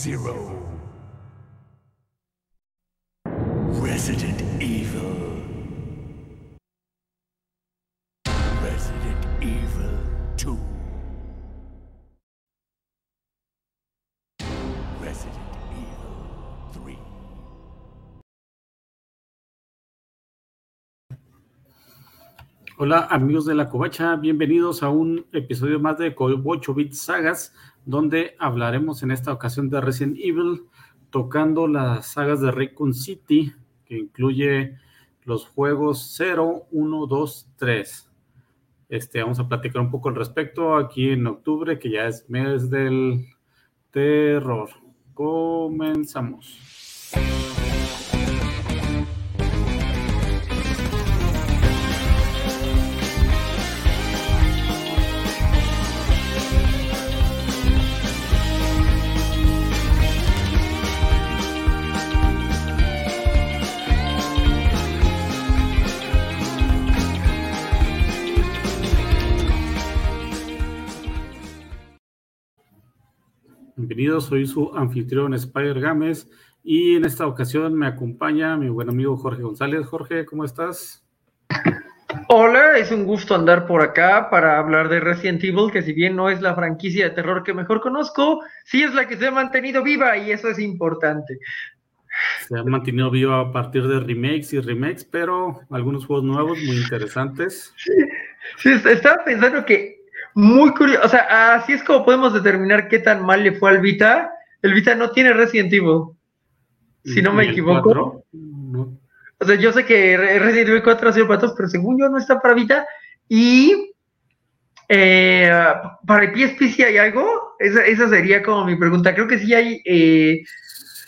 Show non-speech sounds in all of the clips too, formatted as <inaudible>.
Zero. Resident Evil. Resident Evil 2. Resident Evil 3. Hola amigos de la Covacha, bienvenidos a un episodio más de 8 Bit Sagas, donde hablaremos en esta ocasión de Resident Evil, tocando las sagas de Raccoon City, que incluye los juegos 0, 1, 2, 3. Este, vamos a platicar un poco al respecto aquí en octubre, que ya es mes del terror. Comenzamos. Bienvenidos, soy su anfitrión Spider Gámez y en esta ocasión me acompaña mi buen amigo Jorge González. Jorge, ¿cómo estás? Hola, es un gusto andar por acá para hablar de Resident Evil, que si bien no es la franquicia de terror que mejor conozco, sí es la que se ha mantenido viva y eso es importante. Se ha mantenido viva a partir de remakes y remakes, pero algunos juegos nuevos muy interesantes. Sí, sí estaba pensando que muy curioso, o sea, así es como podemos determinar qué tan mal le fue al Vita. El Vita no tiene Resident Evil, si no me equivoco. O sea, yo sé que Resident Evil 4 ha sido para todos, pero según yo no está para Vita. Y eh, para el PSP si hay algo, esa, sería como mi pregunta. Creo que sí hay eh,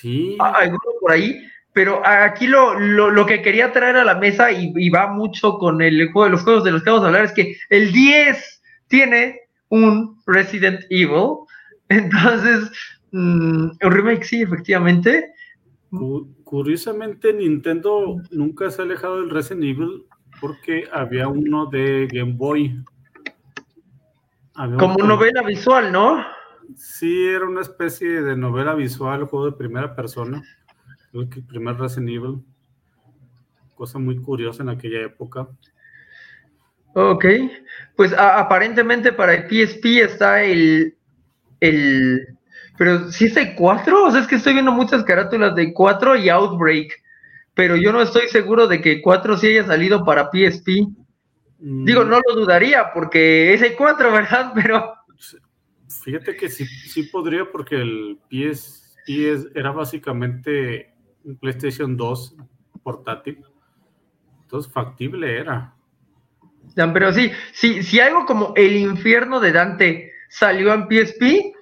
sí. alguno por ahí, pero aquí lo, lo, que quería traer a la mesa y, y, va mucho con el juego de los juegos de los que vamos a hablar es que el 10 tiene un Resident Evil. Entonces, mm, un remake sí, efectivamente. Curiosamente, Nintendo nunca se ha alejado del Resident Evil porque había uno de Game Boy. Como novela visual, ¿no? Sí, era una especie de novela visual, juego de primera persona. el primer Resident Evil. Cosa muy curiosa en aquella época. Ok, pues aparentemente para el PSP está el, el, pero si está el 4, o sea, es que estoy viendo muchas carátulas de 4 y Outbreak, pero yo no estoy seguro de que 4 sí haya salido para PSP. Mm. Digo, no lo dudaría porque es el 4, <laughs> ¿verdad? Pero... Fíjate que sí, sí podría porque el PSP era básicamente un PlayStation 2 portátil. Entonces, factible era. Pero sí, sí, si algo como El infierno de Dante salió en PSP,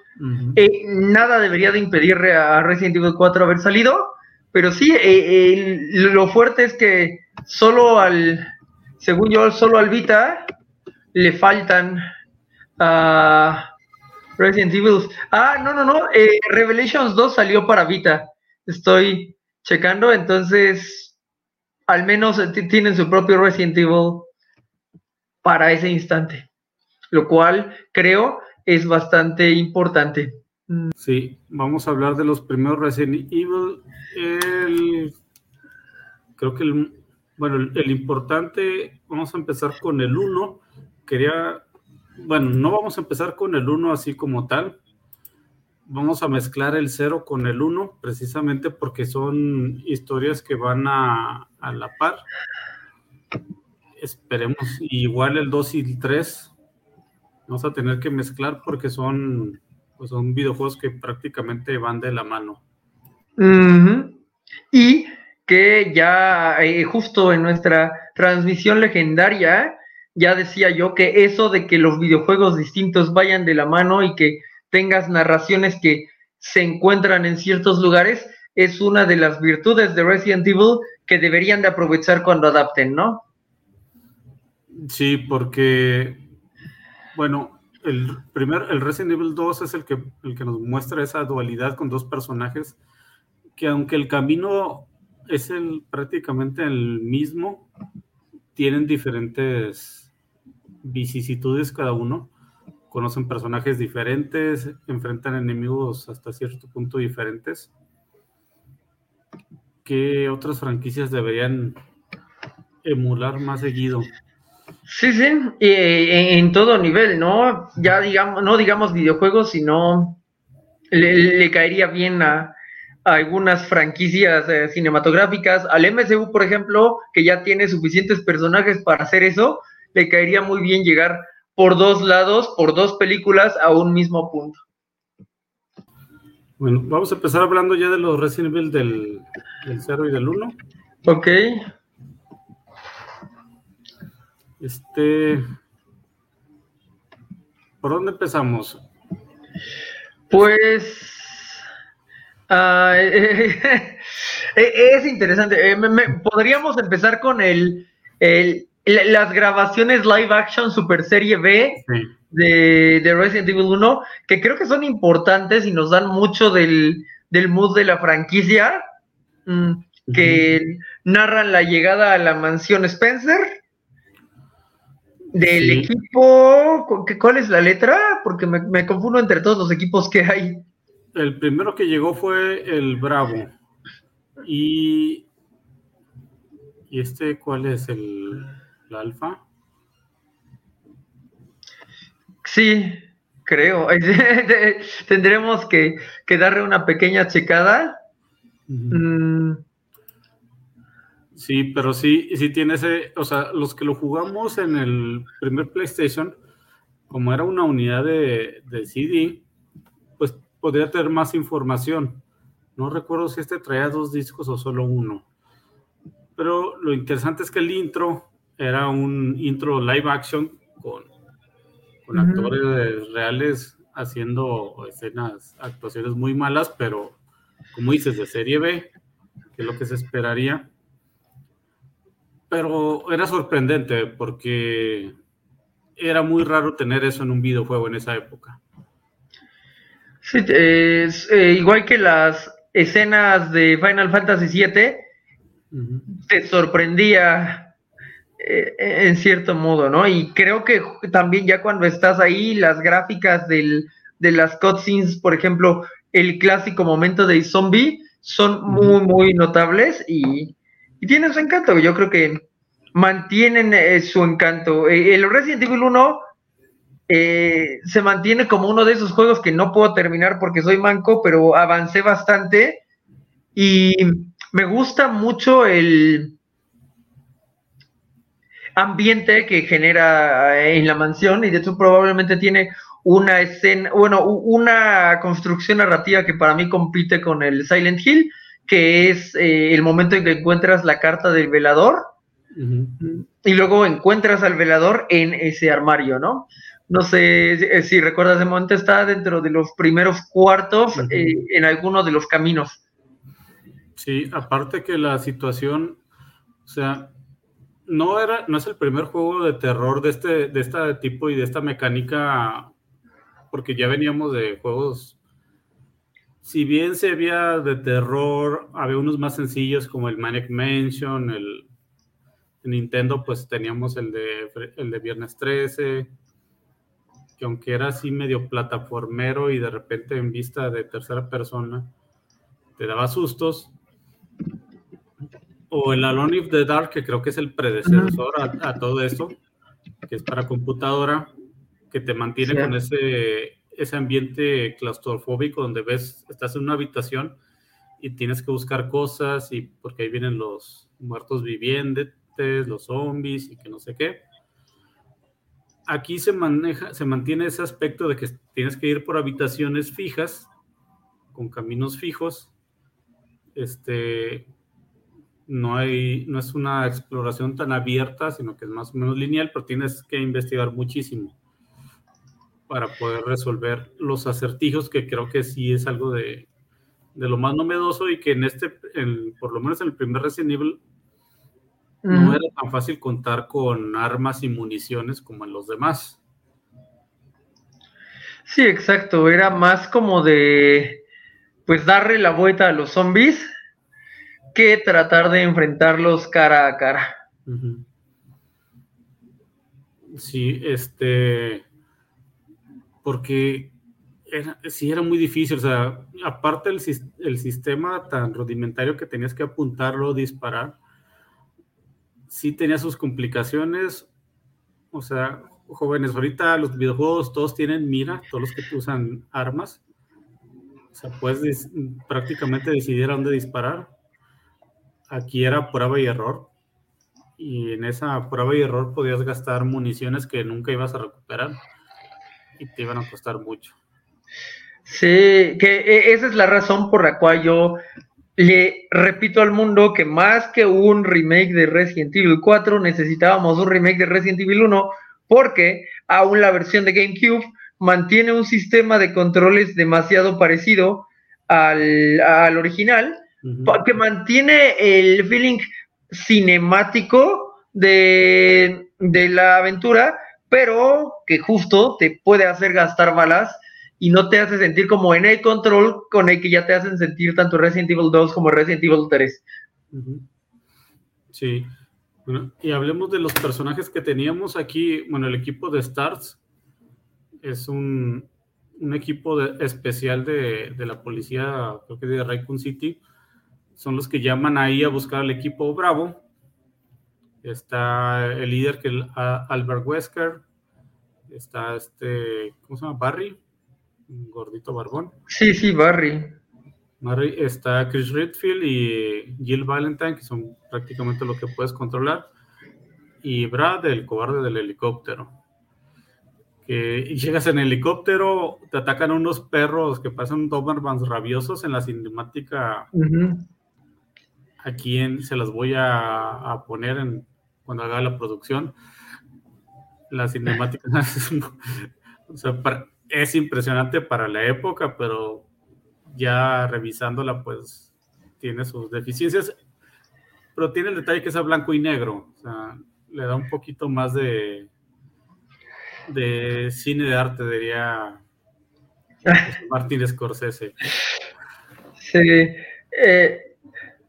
eh, nada debería de impedir a Resident Evil 4 haber salido, pero sí, eh, lo fuerte es que solo al, según yo, solo al Vita le faltan a Resident Evil. Ah, no, no, no, eh, Revelations 2 salió para Vita, estoy checando, entonces al menos tienen su propio Resident Evil para ese instante, lo cual creo es bastante importante. Sí, vamos a hablar de los primeros Resident Evil. creo que el, bueno, el, importante, vamos a empezar con el 1. Quería, bueno, no vamos a empezar con el 1 así como tal. Vamos a mezclar el 0 con el 1, precisamente porque son historias que van a, a la par. Esperemos, igual el 2 y el 3 vamos a tener que mezclar porque son, pues son videojuegos que prácticamente van de la mano. Y que ya eh, justo en nuestra transmisión legendaria, ya decía yo que eso de que los videojuegos distintos vayan de la mano y que tengas narraciones que se encuentran en ciertos lugares, es una de las virtudes de Resident Evil que deberían de aprovechar cuando adapten, ¿no? Sí, porque, bueno, el primer, el Resident Evil 2 es el que, el que nos muestra esa dualidad con dos personajes, que aunque el camino es el, prácticamente el mismo, tienen diferentes vicisitudes cada uno, conocen personajes diferentes, enfrentan enemigos hasta cierto punto diferentes. ¿Qué otras franquicias deberían emular más seguido? Sí, sí, en todo nivel, ¿no? Ya digamos, no digamos videojuegos, sino le, caería bien a, algunas franquicias eh, cinematográficas, al MCU, por ejemplo, que ya tiene suficientes personajes para hacer eso, le caería muy bien llegar por dos lados, por dos películas a un mismo punto. Bueno, vamos a empezar hablando ya de los Resident Evil del, del 0 y del 1. Ok. Este. ¿Por dónde empezamos? Pues. Ah, <laughs> es interesante. Eh, podríamos empezar con el, las grabaciones live action Super Serie B de, de, Resident Evil 1, que creo que son importantes y nos dan mucho del, del mood de la franquicia, mm, que narran la llegada a la mansión Spencer del equipo, ¿cuál es la letra? Porque me, confundo entre todos los equipos que hay. El primero que llegó fue el Bravo. Y, ¿y este cuál es? ¿El, Alfa? Sí, creo. <laughs> Tendremos que, darle una pequeña checada. Sí, pero sí, sí tiene ese, o sea, los que lo jugamos en el primer PlayStation, como era una unidad de, CD, pues podría tener más información. No recuerdo si este traía dos discos o solo uno. Pero lo interesante es que el intro era un intro live action con, con actores reales haciendo escenas, actuaciones muy malas, pero como dices, de serie B, que es lo que se esperaría pero era sorprendente porque era muy raro tener eso en un videojuego en esa época. Sí, es, eh, igual que las escenas de Final Fantasy VII, te sorprendía eh, en cierto modo, ¿no? Y creo que también ya cuando estás ahí, las gráficas del, de las cutscenes, por ejemplo, el clásico momento de zombie, son muy, muy notables y y tiene su encanto. Yo creo que mantienen eh, su encanto. Eh, el Resident Evil 1 eh, se mantiene como uno de esos juegos que no puedo terminar porque soy manco, pero avancé bastante y me gusta mucho el ambiente que genera en la mansión y de hecho probablemente tiene una escena, bueno, una construcción narrativa que para mí compite con el Silent Hill que es eh, el momento en que encuentras la carta del velador y luego encuentras al velador en ese armario, ¿no? No sé si, recuerdas, de momento está dentro de los primeros cuartos eh, en alguno de los caminos. Sí, aparte que la situación, o sea, no era, no es el primer juego de terror de este, de este tipo y de esta mecánica, porque ya veníamos de juegos si bien se había de terror, había unos más sencillos como el Manic Mansion, el Nintendo, pues teníamos el de, el de Viernes 13, que aunque era así medio plataformero y de repente en vista de tercera persona, te daba sustos. O el Alone in the Dark, que creo que es el predecesor a, todo esto, que es para computadora, que te mantiene con ese ese ambiente claustrofóbico donde ves, estás en una habitación y tienes que buscar cosas y porque ahí vienen los muertos vivientes, los zombies y que no sé qué. Aquí se maneja, se mantiene ese aspecto de que tienes que ir por habitaciones fijas, con caminos fijos. Este, no hay, no es una exploración tan abierta, sino que es más o menos lineal, pero tienes que investigar muchísimo para poder resolver los acertijos, que creo que sí es algo de, lo más novedoso y que en este, por lo menos en el primer Resident Evil, no era tan fácil contar con armas y municiones como en los demás. Sí, exacto, era más como de, pues, darle la vuelta a los zombies que tratar de enfrentarlos cara a cara. Sí, este porque sí era muy difícil, o sea, aparte el, sistema tan rudimentario que tenías que apuntarlo, disparar, sí tenía sus complicaciones, o sea, jóvenes, ahorita los videojuegos todos tienen mira, todos los que usan armas, o sea, puedes prácticamente decidir dónde disparar. Aquí era prueba y error, y en esa prueba y error podías gastar municiones que nunca ibas a recuperar y te iban a costar mucho. Sí, que e, esa es la razón por la cual yo le repito al mundo que más que un remake de Resident Evil 4 necesitábamos un remake de Resident Evil 1 porque aún la versión de GameCube mantiene un sistema de controles demasiado parecido al, original, que mantiene el feeling cinemático de, de la aventura, pero que justo te puede hacer gastar balas y no te hace sentir como en el control con el que ya te hacen sentir tanto Resident Evil 2 como Resident Evil 3. Sí. Bueno, y hablemos de los personajes que teníamos aquí. Bueno, el equipo de Stars es un, equipo especial de, la policía, creo que de Raycon City. Son los que llaman ahí a buscar al equipo Bravo. Está el líder que es Albert Wesker. Está este, ¿cómo se llama? Barry gordito barbón. Sí, sí, Barry. Barry está Chris Redfield y Jill Valentine, que son prácticamente lo que puedes controlar. Y Brad, el cobarde del helicóptero. Que llegas en helicóptero, te atacan unos perros que pasan Dobermans rabiosos en la cinemática. Aquí en, se las voy a, poner en, cuando haga la producción. La cinemática. <laughs> o sea, para, es impresionante para la época, pero ya revisándola, pues tiene sus deficiencias. Pero tiene el detalle que es a blanco y negro. O sea, le da un poquito más de, de cine de arte, diría <laughs> Martín Scorsese. Sí. Eh,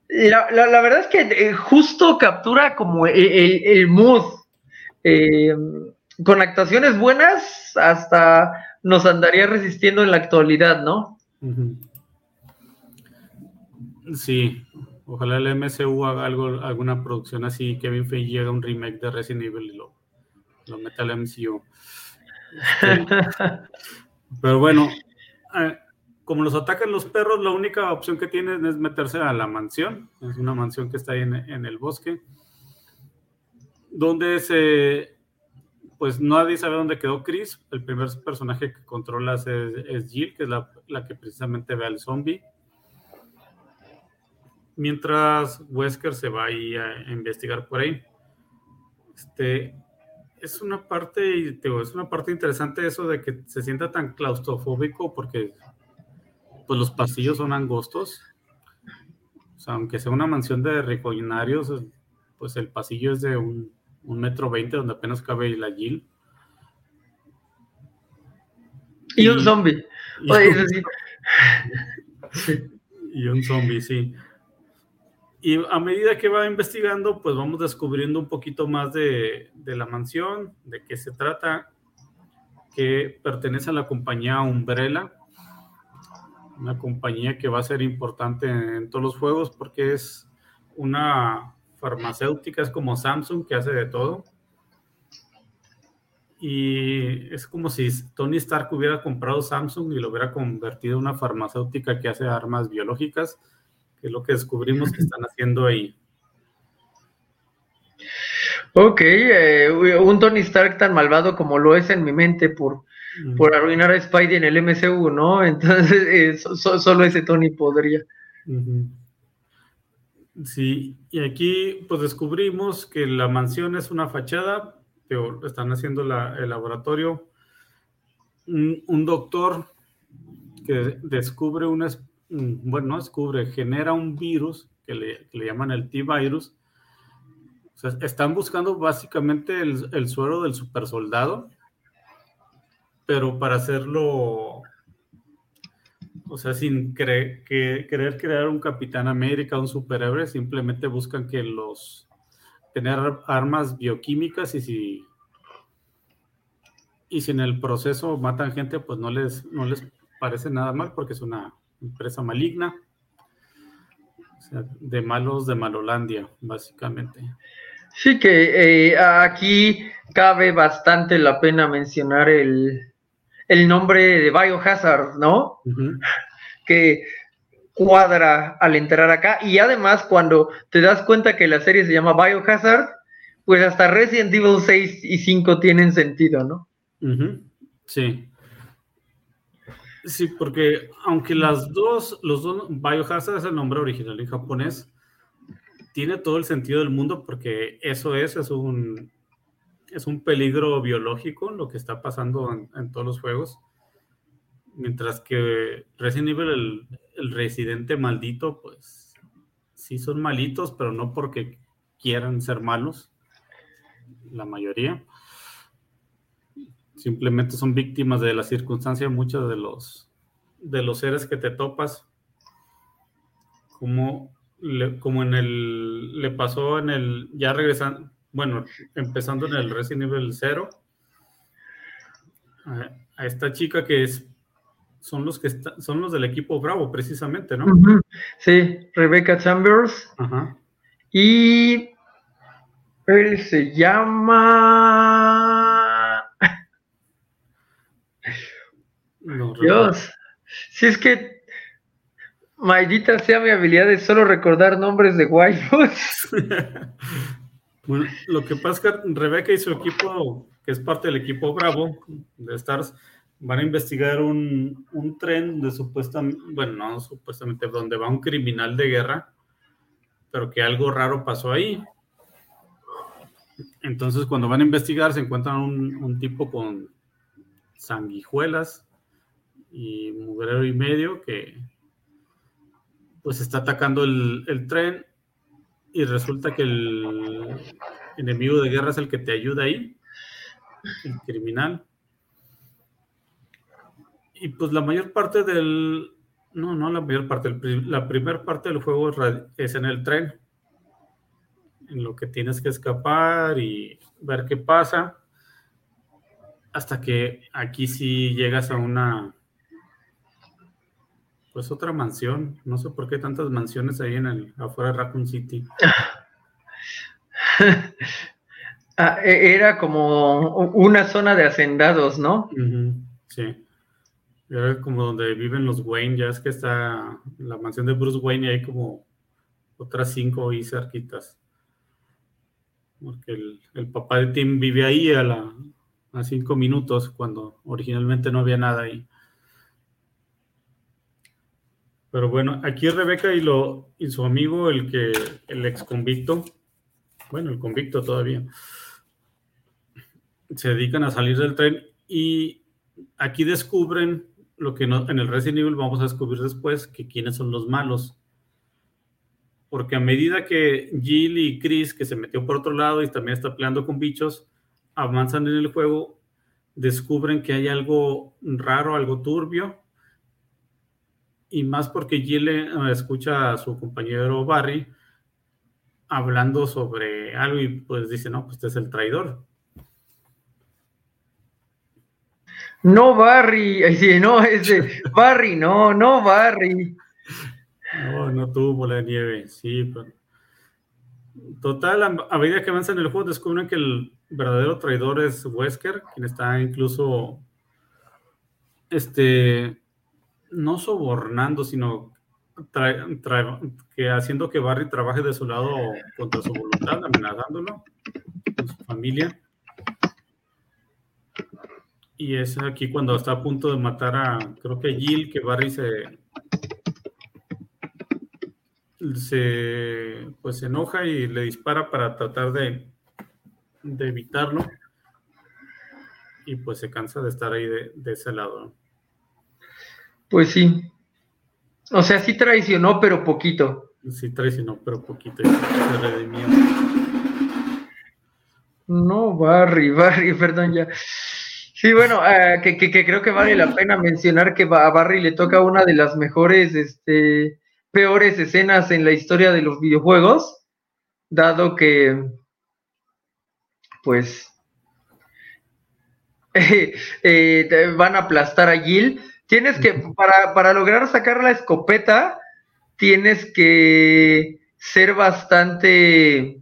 la, verdad es que eh, justo captura como el, el mood. Eh, con actuaciones buenas hasta nos andaría resistiendo en la actualidad, ¿no? Sí, ojalá el MCU haga algo, alguna producción así, Kevin Feige llega a un remake de Resident Evil y lo, lo meta al MCU. <laughs> Pero bueno, eh, como los atacan los perros, la única opción que tienen es meterse a la mansión. Es una mansión que está ahí en, el bosque, donde se pues nadie sabe dónde quedó Chris. El primer personaje que controlas es, Jill, que es la, que precisamente ve al zombie. Mientras Wesker se va ahí a, investigar por ahí. Este, es una parte, es una parte interesante eso de que se sienta tan claustrofóbico porque pues los pasillos son angostos. O sea, aunque sea una mansión de recoginarios, pues el pasillo es de un un metro veinte donde apenas cabe la Jill. Y, un zombie. <laughs> Y, un zombie, sí. Y a medida que va investigando, pues vamos descubriendo un poquito más de, la mansión, de qué se trata, que pertenece a la compañía Umbrella, una compañía que va a ser importante en todos los juegos porque es una farmacéuticas como Samsung que hace de todo. Y es como si Tony Stark hubiera comprado Samsung y lo hubiera convertido en una farmacéutica que hace armas biológicas, que es lo que descubrimos que están haciendo ahí. Ok, eh, un Tony Stark tan malvado como lo es en mi mente por, por arruinar a Spidey en el MCU, ¿no? <laughs> Entonces, eh, solo ese Tony podría. Sí, y aquí pues descubrimos que la mansión es una fachada, están haciendo el laboratorio. Un, doctor que descubre una, bueno, no descubre, genera un virus que le, llaman el T-Virus. están buscando básicamente el, el suero del supersoldado, pero para hacerlo o sea, sin que, querer crear un Capitán América, un superhéroe, simplemente buscan que los tener armas bioquímicas y si y si en el proceso matan gente, pues no les, no les parece nada mal porque es una empresa maligna. O sea, de malos de Malolandia, básicamente. Sí, que eh, aquí cabe bastante la pena mencionar el, nombre de Biohazard, ¿no? Que cuadra al entrar acá. Y además, cuando te das cuenta que la serie se llama Biohazard, pues hasta Resident Evil 6 y 5 tienen sentido, ¿no? Sí. Sí, porque aunque las dos, los dos, Biohazard es el nombre original en japonés, tiene todo el sentido del mundo porque eso es, es un, es un peligro biológico lo que está pasando en, todos los juegos. Mientras que Resident Evil, el, el, residente maldito, pues sí son malitos, pero no porque quieran ser malos, la mayoría. Simplemente son víctimas de la circunstancia muchos de los, de los seres que te topas. Como, como en el, le pasó en el, ya regresando, bueno, empezando en el Resident Evil 0, a, esta chica que es, son los que son los del equipo Bravo, precisamente, ¿no? Sí, Rebecca Chambers. Y él se llama Dios, si es que maldita sea mi habilidad de solo recordar nombres de waifus. <laughs> bueno, lo que pasa es que Rebeca y su equipo, que es parte del equipo Bravo de Stars, van a investigar un, tren de supuestamente, bueno, no supuestamente, donde va un criminal de guerra, pero que algo raro pasó ahí. Entonces, cuando van a investigar, se encuentran un, un tipo con sanguijuelas y mugrero y medio que pues está atacando el, tren y resulta que el enemigo de guerra es el que te ayuda ahí, el criminal. Y pues la mayor parte del, no, no la mayor parte, la primera parte del juego es en el tren, en lo que tienes que escapar y ver qué pasa, hasta que aquí sí llegas a una pues otra mansión. No sé por qué tantas mansiones ahí en el afuera de Raccoon City. <laughs> Ah, e, era como una zona de hacendados, ¿no? Sí. Era como donde viven los Wayne, ya es que está la mansión de Bruce Wayne y hay como otras cinco ahí cerquitas. Porque el, papá de Tim vive ahí a, la, a cinco minutos cuando originalmente no había nada ahí. Pero bueno, aquí Rebeca y, lo, y su amigo, el que, el ex convicto, bueno, el convicto todavía, se dedican a salir del tren y aquí descubren lo que no, en el Resident Evil vamos a descubrir después, que quiénes son los malos. Porque a medida que Jill y Chris, que se metió por otro lado y también está peleando con bichos, avanzan en el juego, descubren que hay algo raro, algo turbio, y más porque Jill eh, escucha a su compañero Barry hablando sobre algo y pues dice, no, pues este es el traidor. No, Barry, <laughs> sí, no, ese, Barry, no, no, Barry. No, no tuvo la nieve, sí, pero... Total, a medida que avanzan en el juego descubren que el verdadero traidor es Wesker, quien está incluso este no sobornando, sino que haciendo que Barry trabaje de su lado contra su voluntad, amenazándolo con su familia. Y es aquí cuando está a punto de matar a, creo que Jill, que Barry se, se pues se enoja y le dispara para tratar de, de evitarlo. Y pues se cansa de estar ahí de, de ese lado. Pues sí. O sea, sí traicionó, pero poquito. Sí traicionó, pero poquito. No, Barry, <laughs> Barry, perdón ya. Sí, bueno, eh, que, que, creo que vale la pena mencionar que a Barry le toca una de las mejores, este, peores escenas en la historia de los videojuegos, dado que, pues, <laughs> eh, van a aplastar a Gil. Tienes que, para, para lograr sacar la escopeta, tienes que ser bastante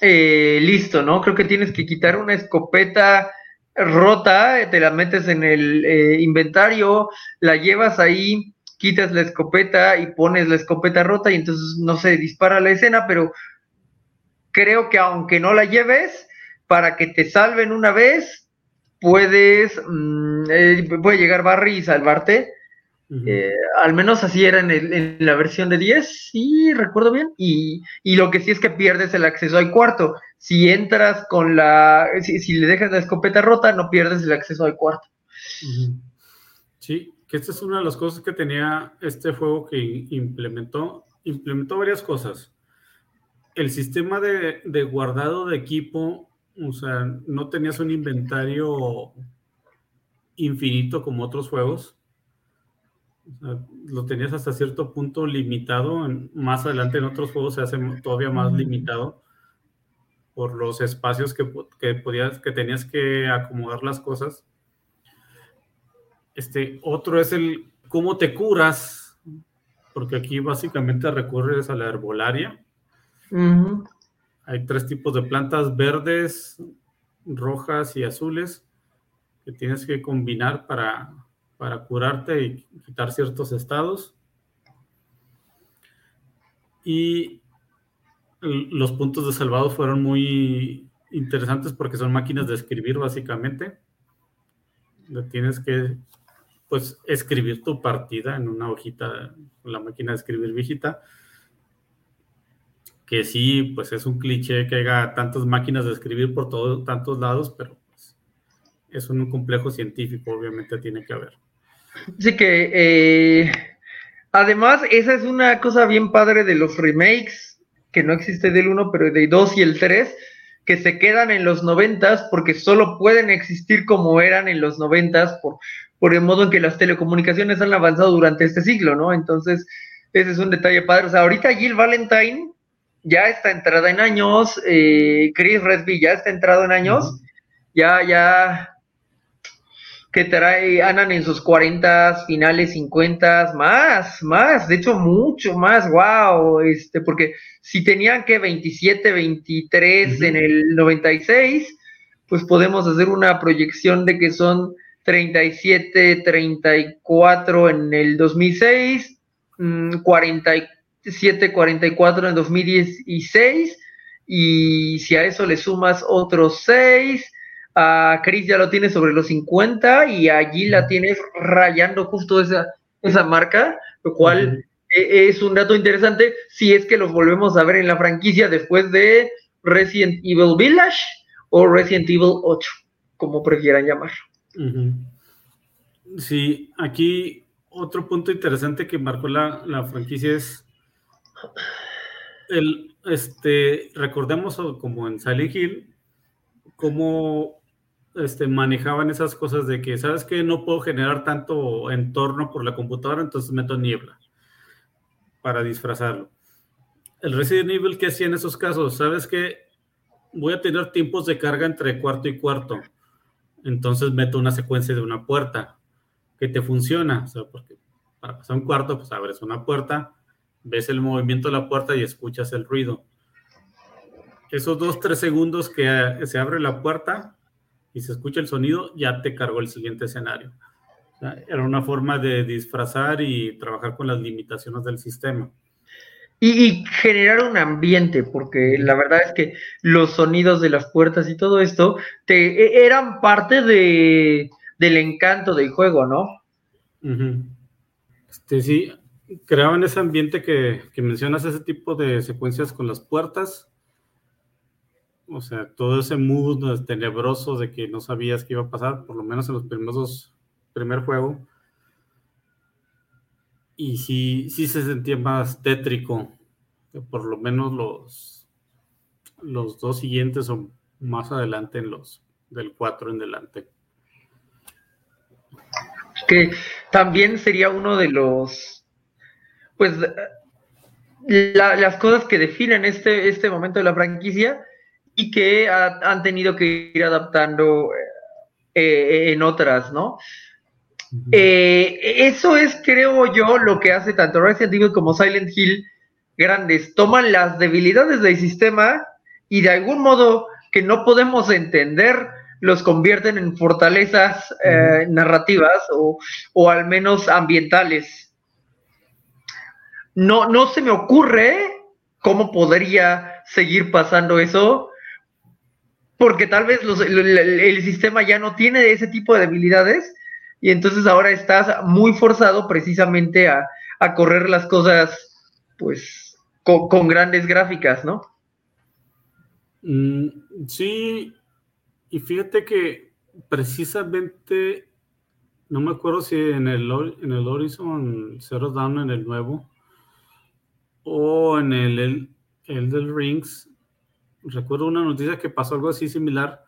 eh, listo, ¿no? Creo que tienes que quitar una escopeta rota, te la metes en el eh, inventario, la llevas ahí, quitas la escopeta y pones la escopeta rota y entonces no se dispara la escena, pero creo que aunque no la lleves, para que te salven una vez, puedes, mm, eh, puede llegar Barry y salvarte. Eh, al menos así era en, la versión de 10, sí, recuerdo bien. Y, lo que sí es que pierdes el acceso al cuarto. Si entras con la. Si, le dejas la escopeta rota, no pierdes el acceso al cuarto. Sí, que esta es una de las cosas que tenía este juego que implementó. Implementó varias cosas. El sistema de, de guardado de equipo, o sea, no tenías un inventario infinito como otros juegos lo tenías hasta cierto punto limitado. más adelante en otros juegos se hace todavía más limitado por los espacios que, podías, que tenías que acomodar las cosas. Este, otro es el cómo te curas, porque aquí básicamente recurres a la herbolaria. Hay tres tipos de plantas verdes, rojas y azules que tienes que combinar para, para curarte y quitar ciertos estados. Y los puntos de salvado fueron muy interesantes porque son máquinas de escribir básicamente. Tienes que pues escribir tu partida en una hojita, la máquina de escribir viejita. Que sí, pues es un cliché que haya tantas máquinas de escribir por todos tantos lados, pero pues, es un complejo científico, obviamente tiene que haber. Sí que eh, además esa es una cosa bien padre de los remakes, que no existe del 1, pero del 2 y el 3, que se quedan en los 90 porque solo pueden existir como eran en los 90 por, por el modo en que las telecomunicaciones han avanzado durante este siglo, ¿no? Entonces, ese es un detalle padre. O sea, ahorita Jill Valentine ya está entrada en años, eh, Chris Redby ya está entrado en años, ya, ya, que trae, andan en sus 40, finales 50, más, más, de hecho mucho más, wow, este, porque si tenían que 27, 23 en el 96, pues podemos hacer una proyección de que son 37, 34 en el 2006, 47, 44 en 2016, y si a eso le sumas otros 6, a Chris ya lo tiene sobre los 50 y allí la tienes rayando justo esa, esa marca, lo cual e, es un dato interesante si es que los volvemos a ver en la franquicia después de Resident Evil Village o Resident Evil 8, como prefieran llamarlo. Sí, aquí otro punto interesante que marcó la, la franquicia es el, este, recordemos como en Silent Hill, como este, manejaban esas cosas de que, ¿sabes que No puedo generar tanto entorno por la computadora, entonces meto niebla para disfrazarlo. El Resident Evil, ¿qué hacía en esos casos? ¿Sabes que Voy a tener tiempos de carga entre cuarto y cuarto. Entonces meto una secuencia de una puerta que te funciona. Porque para pasar un cuarto, pues abres una puerta, ves el movimiento de la puerta y escuchas el ruido. Esos dos, tres segundos que se abre la puerta, y se escucha el sonido, ya te cargó el siguiente escenario. era una forma de disfrazar y trabajar con las limitaciones del sistema. Y, generar un ambiente, porque la verdad es que los sonidos de las puertas y todo esto te, e, eran parte de, del encanto del juego, ¿no? este, sí, creaban ese ambiente que, mencionas, ese tipo de secuencias con las puertas o sea, todo ese mood tenebroso de que no sabías qué iba a pasar, por lo menos en los primeros dos, primer juego. Y sí, sí se sentía más tétrico, por lo menos los, los dos siguientes o más adelante en los del 4 en delante. Que también sería uno de los, pues, las cosas que definen este, este momento de la franquicia y que han tenido que ir adaptando eh, eh, en otras, ¿no? Eh, eso es, creo yo, lo que hace tanto Resident Evil como Silent Hill grandes. Toman las debilidades del sistema y de algún modo que no podemos entender, los convierten en fortalezas eh, narrativas o, o, al menos ambientales. No, no se me ocurre cómo podría seguir pasando eso, porque tal vez el, sistema ya no tiene ese tipo de debilidades y entonces ahora estás muy forzado precisamente a, correr las cosas pues con, grandes gráficas, ¿no? Mm, sí, y fíjate que precisamente, no me acuerdo si en el, en el Horizon Zero Dawn, en el nuevo, o en el, el, el del Rings, recuerdo una noticia que pasó algo así similar,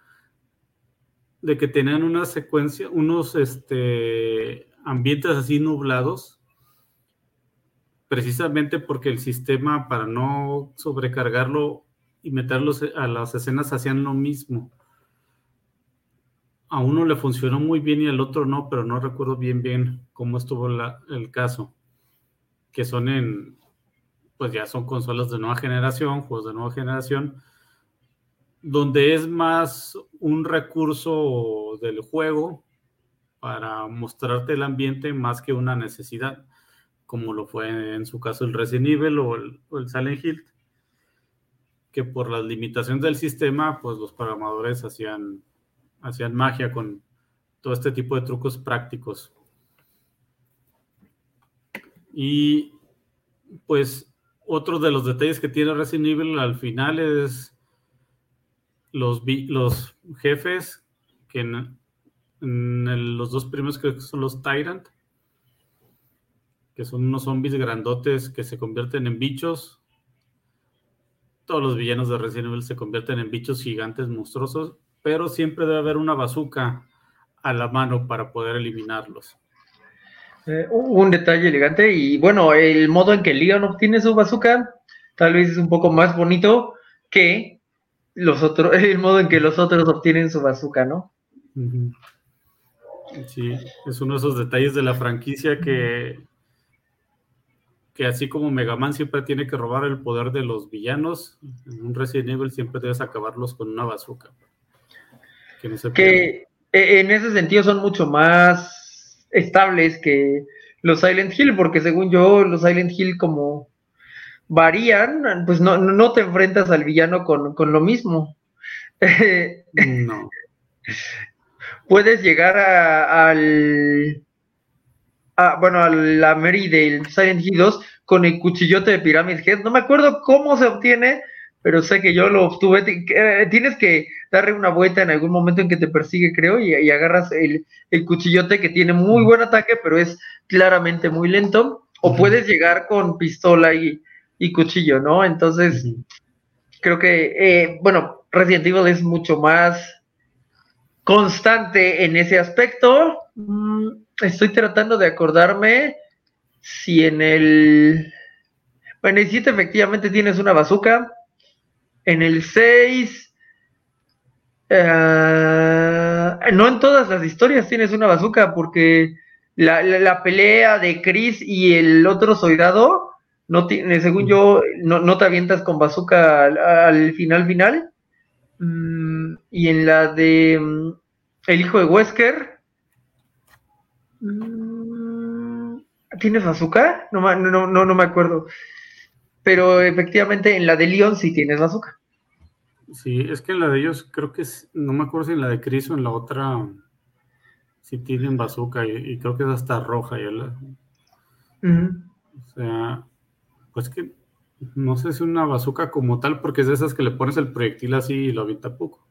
de que tenían una secuencia, unos este, ambientes así nublados, precisamente porque el sistema, para no sobrecargarlo y meterlos a las escenas, hacían lo mismo. A uno le funcionó muy bien y al otro no, pero no recuerdo bien bien cómo estuvo el caso. Que son en, pues ya son consolas de nueva generación, juegos de nueva generación, donde es más un recurso del juego para mostrarte el ambiente más que una necesidad, como lo fue en su caso el Resident Evil o el, Silent Hill, que por las limitaciones del sistema, pues los programadores hacían, hacían magia con todo este tipo de trucos prácticos. Y pues otro de los detalles que tiene Resident Evil al final es los, jefes, que en, los dos primeros creo que son los Tyrant, que son unos zombies grandotes que se convierten en bichos. Todos los villanos de Resident Evil se convierten en bichos gigantes monstruosos, pero siempre debe haber una bazooka a la mano para poder eliminarlos. Eh, un detalle elegante y bueno, el modo en que Leon obtiene su bazooka tal vez es un poco más bonito que los otros, <laughs> el modo en que los otros obtienen su bazooka, ¿no? Sí, es uno de esos detalles de la franquicia que, que así como Mega Man siempre tiene que robar el poder de los villanos, en un Resident Evil siempre debes acabarlos con una bazooka. Que, e, en ese sentido son mucho más estables que los Silent Hill, porque según yo, los Silent Hill como varían, pues no, no te enfrentas al villano con, lo mismo. no. <laughs> Puedes llegar a, al. bueno, a la Mary del Silent Hill 2 con el cuchillote de Pyramid Head. No me acuerdo cómo se obtiene, pero sé que yo lo obtuve. Eh, tienes que darle una vuelta en algún momento en que te persigue, creo, y, y agarras el, el, cuchillote que tiene muy buen ataque, pero es claramente muy lento. O puedes llegar con pistola y, y cuchillo, ¿no? Entonces, creo que, eh, bueno, Resident Evil es mucho más constante en ese aspecto. Mm, estoy tratando de acordarme si en el... Bueno, el 7 efectivamente tienes una bazooka. En el 6... Eh, no en todas las historias tienes una bazooka porque la, la pelea de Chris y el otro soldado no tiene, según yo, no, te avientas con bazooka al, final final. Mm, y en la de mm, El hijo de Wesker. Mm, ¿Tienes bazooka? No, no, no, no me acuerdo. Pero efectivamente en la de Leon sí tienes bazooka. Sí, es que en la de ellos creo que es, no me acuerdo si en la de Chris o en la otra sí tienen bazooka y, creo que es hasta roja. La, O sea, pues que no sé si una bazooka como tal, porque es de esas que le pones el proyectil así y lo avienta poco.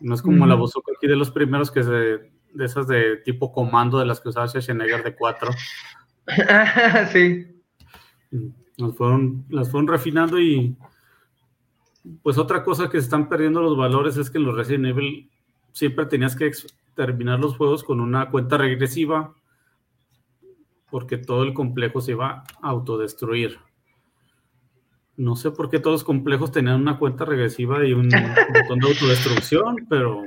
No es como la bazooka aquí de los primeros que se, de esas de tipo comando de las que usaba Schwarzenegger de 4. <laughs> sí. Nos fueron, las fueron refinando y pues otra cosa que se están perdiendo los valores es que en los Resident Evil siempre tenías que terminar los juegos con una cuenta regresiva porque todo el complejo se iba a autodestruir. No sé por qué todos los complejos tenían una cuenta regresiva y un <laughs> botón de autodestrucción, pero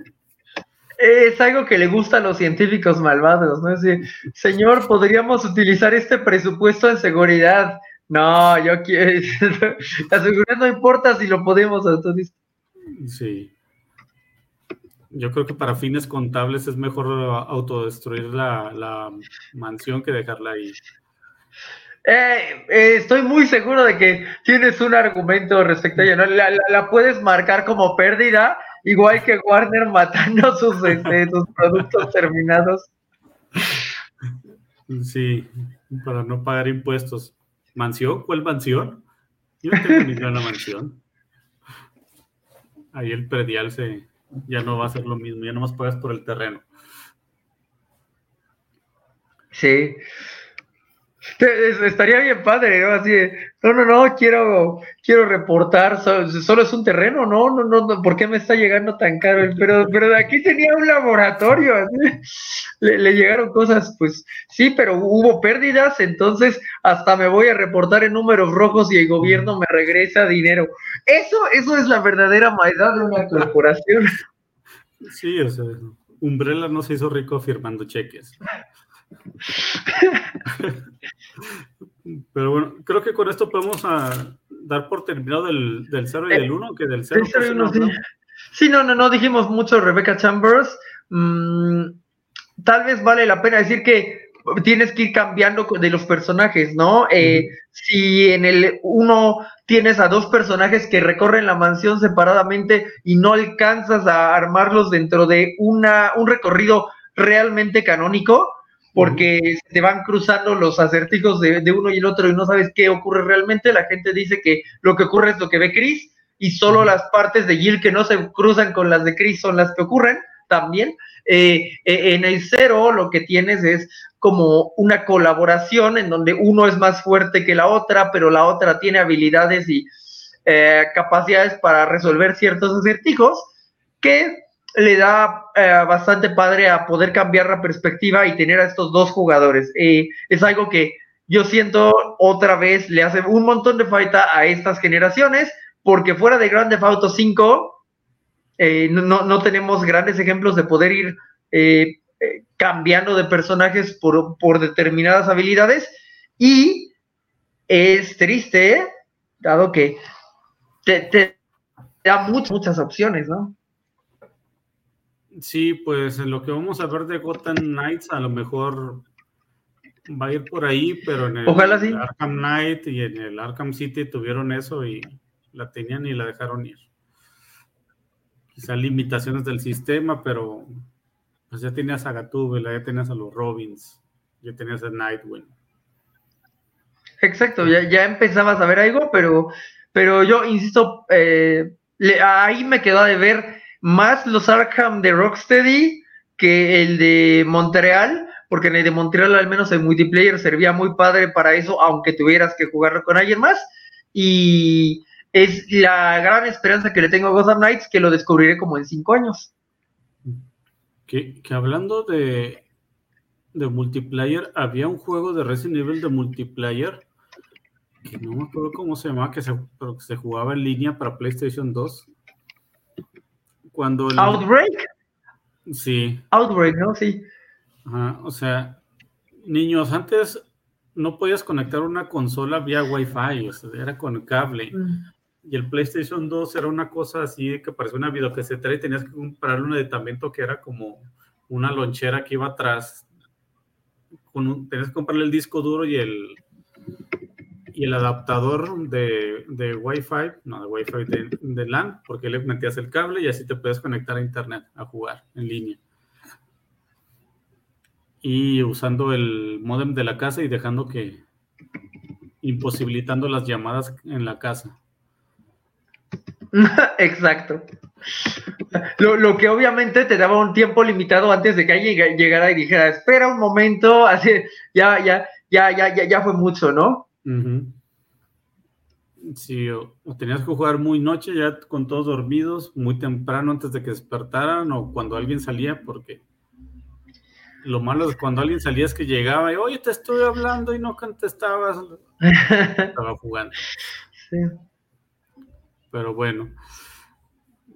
es algo que le gusta a los científicos malvados, ¿no? Es decir, señor, podríamos utilizar este presupuesto en seguridad. No, yo quiero. <laughs> La seguridad no importa si lo podemos. Entonces... Sí. Yo creo que para fines contables es mejor autodestruir la, la mansión que dejarla ahí. Eh, eh, estoy muy seguro de que tienes un argumento respecto a ella. ¿no? La, puedes marcar como pérdida, igual que Warner matando sus, este, sus productos terminados. Sí, para no pagar impuestos. ¿Mansión? ¿Cuál mansión? Yo no tengo ninguna <laughs> mansión. Ahí el predial se, ya no va a ser lo mismo, ya no más pagas por el terreno. Sí, Estaría bien padre, ¿no? Así no, no, no, quiero, quiero reportar, solo, es un terreno, no, no, no, ¿por qué me está llegando tan caro? <laughs> Pero, pero de aquí tenía un laboratorio, le, llegaron cosas, pues sí, pero hubo pérdidas, entonces hasta me voy a reportar en números rojos y el gobierno me regresa dinero. Eso, eso es la verdadera maldad de una corporación. <laughs> Sí, o sea, Umbrella no se hizo rico firmando cheques. <laughs> Pero bueno, creo que con esto podemos a ah, dar por terminado del, del 0 y del 1, que del 0. no, sí. no, no, no dijimos mucho Rebecca Chambers. Mm, tal vez vale la pena decir que tienes que ir cambiando de los personajes, ¿no? Eh, si en el 1 tienes a dos personajes que recorren la mansión separadamente y no alcanzas a armarlos dentro de una, un recorrido realmente canónico, porque te van cruzando los acertijos de, uno y el otro y no sabes qué ocurre realmente. La gente dice que lo que ocurre es lo que ve Chris y solo las partes de Jill que no se cruzan con las de Chris son las que ocurren también. Eh, eh, en el cero lo que tienes es como una colaboración en donde uno es más fuerte que la otra, pero la otra tiene habilidades y eh, capacidades para resolver ciertos acertijos que le da eh, bastante padre a poder cambiar la perspectiva y tener a estos dos jugadores. Eh, es algo que yo siento otra vez le hace un montón de falta a estas generaciones, porque fuera de Grand Theft Auto 5 eh, no, tenemos grandes ejemplos de poder ir cambiando de personajes por, por determinadas habilidades y es triste, dado que te, te da muchas, muchas opciones, ¿no? Sí, pues en lo que vamos a ver de Gotham Knights, a lo mejor va a ir por ahí, pero en el, Arkham Knight y en el Arkham City tuvieron eso y la tenían y la dejaron ir. Quizá limitaciones del sistema, pero pues ya tenías a Gatúbela, ya tenías a los Robins, ya tenías a Nightwing. Exacto, ya, ya empezabas a ver algo, pero, pero yo insisto, eh, ahí me quedó de ver más los Arkham de Rocksteady que el de Montreal, porque en el de Montreal al menos el multiplayer servía muy padre para eso, aunque tuvieras que jugarlo con alguien más. Y es la gran esperanza que le tengo a Gotham Knights, que lo descubriré como en cinco años. Que, hablando de, de multiplayer, había un juego de Resident Evil de multiplayer que no me acuerdo cómo se llamaba, que se, pero que se jugaba en línea para PlayStation 2 cuando Outbreak. Sí. Outbreak, ¿no? Sí. Ajá, o sea, niños, antes no podías conectar una consola vía Wi-Fi, o sea, era con cable. Mm. Y el PlayStation 2 era una cosa así que parecía una videocasetera y tenías que comprarle un aditamento que era como una lonchera que iba atrás. Con tenías que comprarle el disco duro y el, y el adaptador de, de Wi-Fi, no, de Wi-Fi de, LAN, porque le metías el cable y así te puedes conectar a internet a jugar en línea. Y usando el modem de la casa y dejando que imposibilitando las llamadas en la casa. <laughs> Exacto. Lo, lo, que obviamente te daba un tiempo limitado antes de que alguien llegara y dijera, espera un momento, así, ya, ya, ya, ya, ya, ya fue mucho, ¿no? Sí, o, tenías que jugar muy noche, ya con todos dormidos, muy temprano antes de que despertaran, o cuando alguien salía, porque lo malo es cuando alguien salía es que llegaba y, oye, te estoy hablando y no contestabas. <laughs> Estaba jugando. Sí. Pero bueno,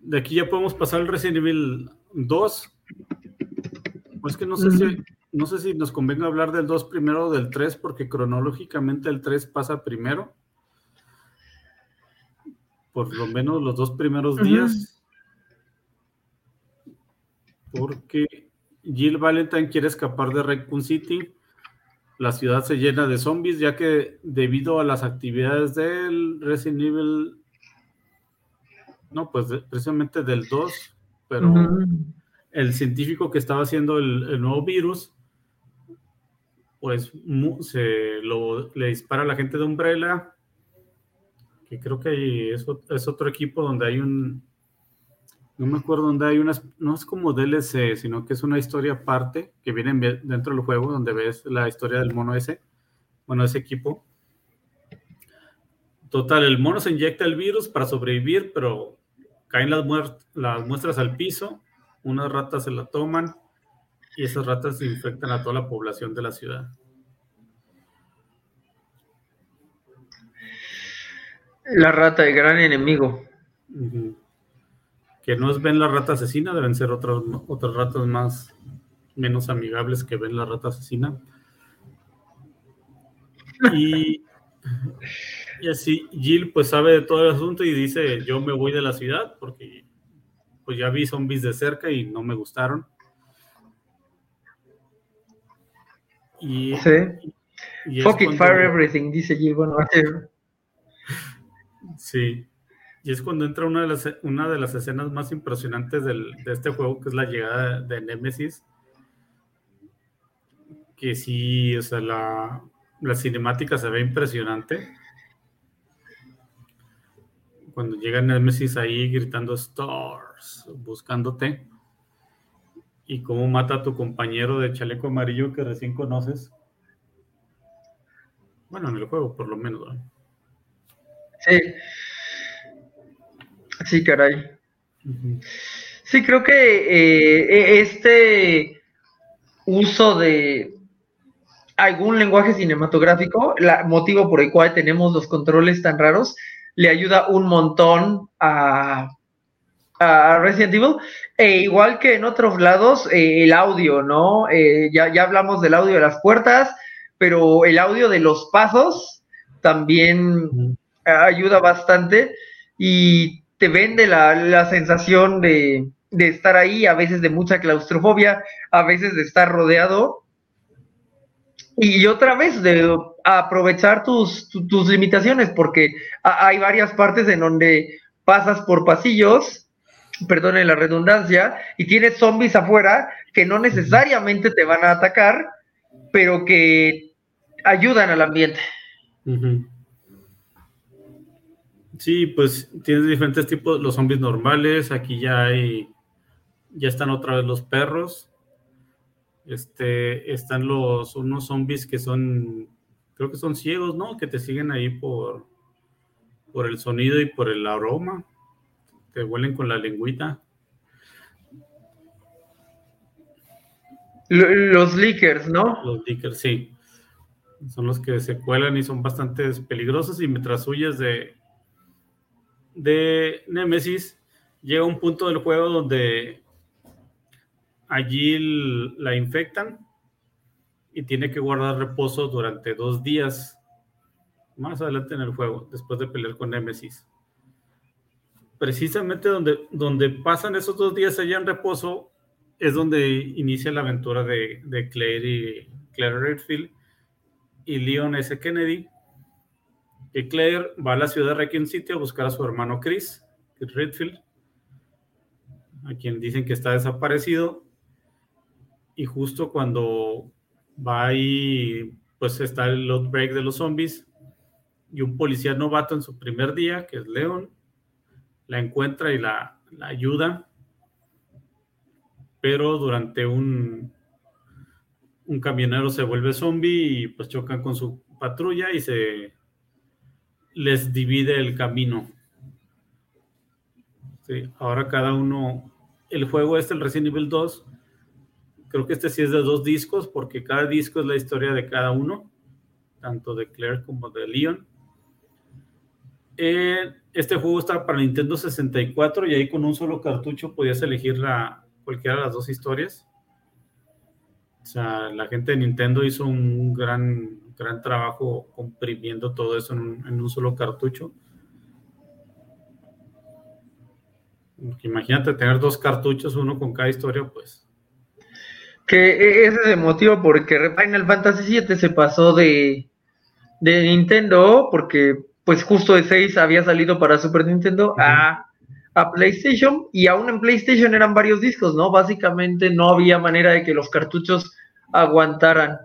de aquí ya podemos pasar al Resident Evil 2, Pues que no sé si no sé si nos convenga hablar del 2 primero o del 3, porque cronológicamente el 3 pasa primero. Por lo menos los dos primeros días. Porque Jill Valentine quiere escapar de Raccoon City. La ciudad se llena de zombies, ya que debido a las actividades del Resident Evil. No, pues precisamente del 2, pero el científico que estaba haciendo el nuevo virus pues se lo, le dispara a la gente de Umbrella, que creo que es, otro equipo donde hay un, no me acuerdo donde hay unas, no es como DLC, sino que es una historia aparte que viene dentro del juego donde ves la historia del mono ese, bueno, ese equipo. Total, el mono se inyecta el virus para sobrevivir, pero caen las, las muestras al piso, unas ratas se la toman, y esas ratas infectan a toda la población de la ciudad. La rata, el gran enemigo. Que no es ven la rata asesina, deben ser otras, otras ratas más menos amigables que ven la rata asesina. Y, y así Jill pues sabe de todo el asunto y dice yo me voy de la ciudad porque pues ya vi zombies de cerca y no me gustaron. Y, sí. Fuck it, fire everything, dice Jill Sí. Y es cuando entra una de las, una de las escenas más impresionantes del, de este juego, que es la llegada de Nemesis. Que sí, o sea, la, la cinemática se ve impresionante. Cuando llega Nemesis ahí gritando Stars, buscándote y cómo mata a tu compañero de chaleco amarillo que recién conoces. Bueno, en el juego, por lo menos. Sí. Sí, caray. Sí, creo que eh, e-, este uso de algún lenguaje cinematográfico, el motivo por el cual tenemos los controles tan raros, le ayuda un montón a a Resident Evil, e igual que en otros lados, eh, el audio, ¿no? Eh, ya, ya hablamos del audio de las puertas, pero el audio de los pasos también ayuda bastante y te vende la, sensación de, estar ahí, a veces de mucha claustrofobia, a veces de estar rodeado. Y otra vez de aprovechar tus, tus limitaciones, porque hay varias partes en donde pasas por pasillos perdone la redundancia, y tienes zombies afuera que no necesariamente te van a atacar, pero que ayudan al ambiente. Sí, pues tienes diferentes tipos, los zombies normales, aquí ya hay, ya están otra vez los perros, este, están los, unos zombies que son, creo que son ciegos, ¿no? Que te siguen ahí por, por el sonido y por el aroma huelen con la lengüita. Los leakers, ¿no? Los leakers, sí. Son los que se cuelan y son bastante peligrosos y mientras huyes de, de Nemesis, llega un punto del juego donde allí la infectan y tiene que guardar reposo durante dos días más adelante en el juego, después de pelear con Nemesis precisamente donde, donde pasan esos dos días allá en reposo es donde inicia la aventura de, Claire y Claire Redfield y Leon S. Kennedy. Y Claire va a la ciudad de Raccoon City a buscar a su hermano Chris, Redfield, a quien dicen que está desaparecido. Y justo cuando va ahí, pues está el outbreak de los zombies y un policía novato en su primer día, que es Leon, la encuentra y la, ayuda, pero durante un, un camionero se vuelve zombie y pues chocan con su patrulla y se les divide el camino. ahora cada uno, el juego este, el Resident Evil 2, creo que este sí es de dos discos porque cada disco es la historia de cada uno, tanto de Claire como de Leon. Eh, este juego está para Nintendo 64 y ahí con un solo cartucho podías elegir la, cualquiera de las dos historias. O sea, la gente de Nintendo hizo un gran, gran trabajo comprimiendo todo eso en un, solo cartucho. Imagínate tener dos cartuchos, uno con cada historia, pues. Que ese es el motivo porque Final Fantasy VII se pasó de, de Nintendo, porque pues justo de 6 había salido para Super Nintendo a, a, PlayStation, y aún en PlayStation eran varios discos, ¿no? Básicamente no había manera de que los cartuchos aguantaran.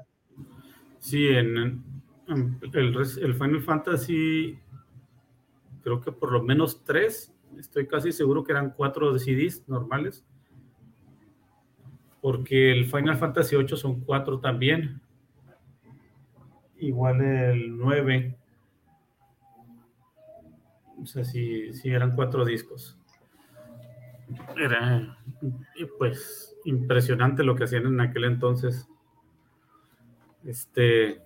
Sí, en, el, el Final Fantasy, creo que por lo menos tres estoy casi seguro que eran cuatro CDs normales. Porque el Final Fantasy VIII son cuatro también. Igual el 9. O sea, sí, eran cuatro discos. Era, pues, impresionante lo que hacían en aquel entonces. Este.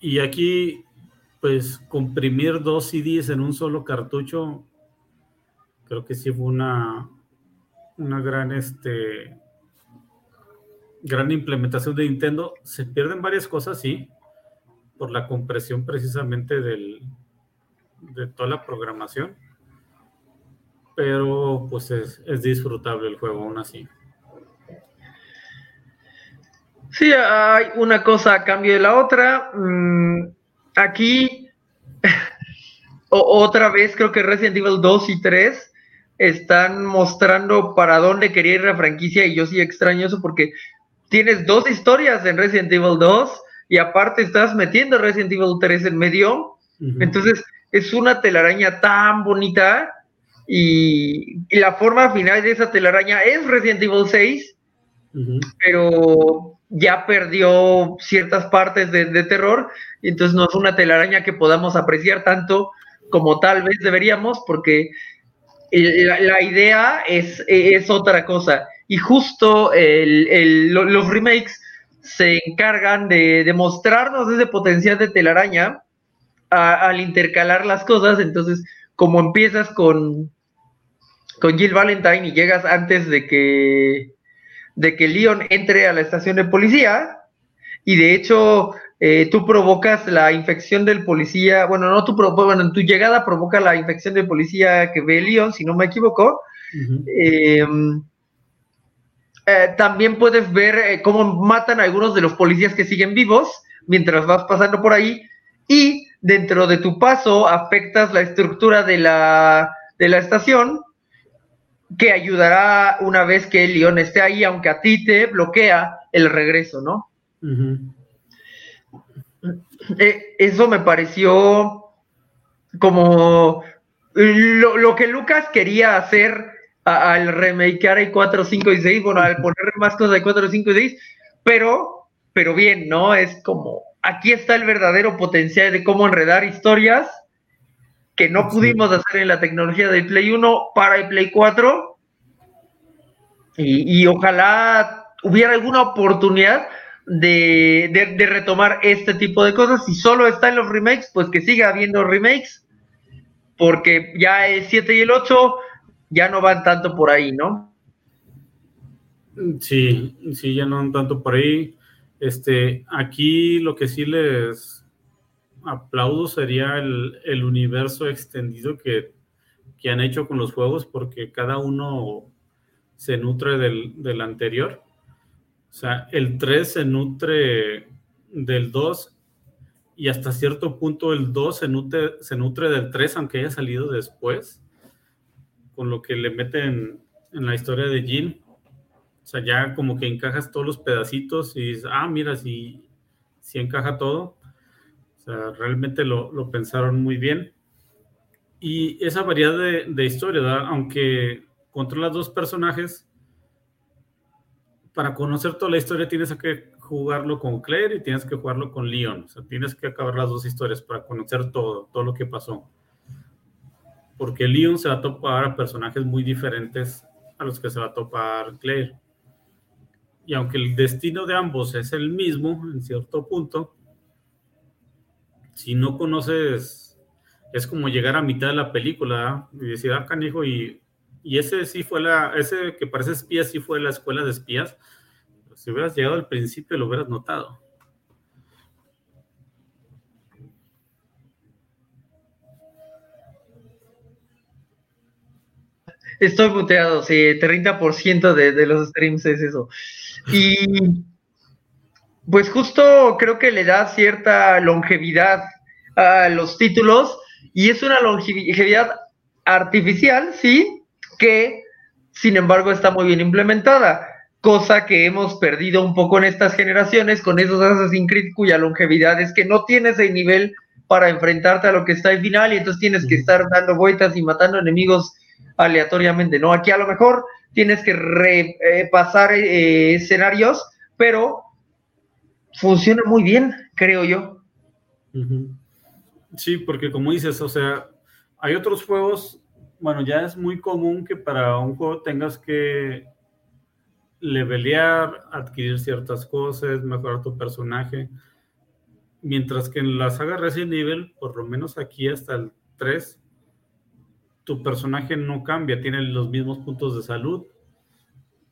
Y aquí pues comprimir dos CDs en un solo cartucho, creo que sí fue una, una gran, este, gran implementación de Nintendo. Se pierden varias cosas, sí, por la compresión precisamente del, de toda la programación, pero pues es, es disfrutable el juego aún así. Sí, hay una cosa a cambio de la otra. Mm, aquí, <laughs> otra vez, creo que Resident Evil 2 y 3 están mostrando para dónde quería ir la franquicia y yo sí extraño eso porque tienes dos historias en Resident Evil 2 y aparte estás metiendo Resident Evil 3 en medio. Entonces, es una telaraña tan bonita y, la forma final de esa telaraña es Resident Evil 6, pero ya perdió ciertas partes de, terror, y entonces no es una telaraña que podamos apreciar tanto como tal vez deberíamos, porque la, idea es, es, otra cosa. Y justo los remakes se encargan de, mostrarnos ese potencial de telaraña al intercalar las cosas. Entonces, como empiezas con, con Jill Valentine y llegas antes de que de que Leon entre a la estación de policía y de hecho eh, tú provocas la infección del policía, bueno, no tú, bueno, en tu llegada provoca la infección del policía que ve Leon, si no me equivoco. Em, eh, también puedes ver eh, cómo matan a algunos de los policías que siguen vivos mientras vas pasando por ahí y dentro de tu paso afectas la estructura de la, de la estación que ayudará una vez que el León esté ahí, aunque a ti te bloquea el regreso, ¿no? Eh, eso me pareció como lo, que Lucas quería hacer al remakear el 4, 5 y 6, bueno, al <laughs> poner más cosas de 4, 5 y 6, pero, pero bien, ¿no? Es como, aquí está el verdadero potencial de cómo enredar historias que no pudimos hacer en la tecnología del Play 1 para el Play 4. Y, ojalá hubiera alguna oportunidad de, retomar este tipo de cosas. Si solo está en los remakes, pues que siga habiendo remakes, porque ya el 7 y el 8 ya no van tanto por ahí, ¿no? Sí, sí, ya no van tanto por ahí. Este, aquí lo que sí les aplaudo sería el, universo extendido que, han hecho con los juegos, porque cada uno se nutre del, anterior. O sea, el 3 se nutre del 2 y hasta cierto punto el 2 se nutre, se nutre del 3, aunque haya salido después, con lo que le meten en la historia de Jin. O sea, ya como que encajas todos los pedacitos y dices, ah, mira, si, si encaja todo. O sea, realmente lo, pensaron muy bien. Y esa variedad de, de historia, aunque controlas dos personajes, para conocer toda la historia tienes que jugarlo con Claire y tienes que jugarlo con Leon. O sea, tienes que acabar las dos historias para conocer todo, todo lo que pasó. Porque Leon se va a topar a personajes muy diferentes a los que se va a topar Claire. Y aunque el destino de ambos es el mismo en cierto punto, si no conoces, es como llegar a mitad de la película y decir, ah, canijo, y Y ese sí fue la, ese que parece espía, sí fue la escuela de espías. Si hubieras llegado al principio, lo hubieras notado. Estoy puteado, sí, 30% de, de los streams es eso. Y pues justo creo que le da cierta longevidad a los títulos y es una longevidad artificial, sí, que sin embargo está muy bien implementada, cosa que hemos perdido un poco en estas generaciones con esos Assassin's Creed cuya longevidad es que no tienes el nivel para enfrentarte a lo que está al final y entonces tienes que estar dando vueltas y matando enemigos aleatoriamente, ¿no? Aquí a lo mejor tienes que repasar eh, escenarios, pero funciona muy bien, creo yo. Sí, porque como dices, o sea, hay otros juegos, bueno, ya es muy común que para un juego tengas que levelear, adquirir ciertas cosas, mejorar tu personaje. Mientras que en la saga Resident Evil, por lo menos aquí hasta el 3, tu personaje no cambia, tiene los mismos puntos de salud,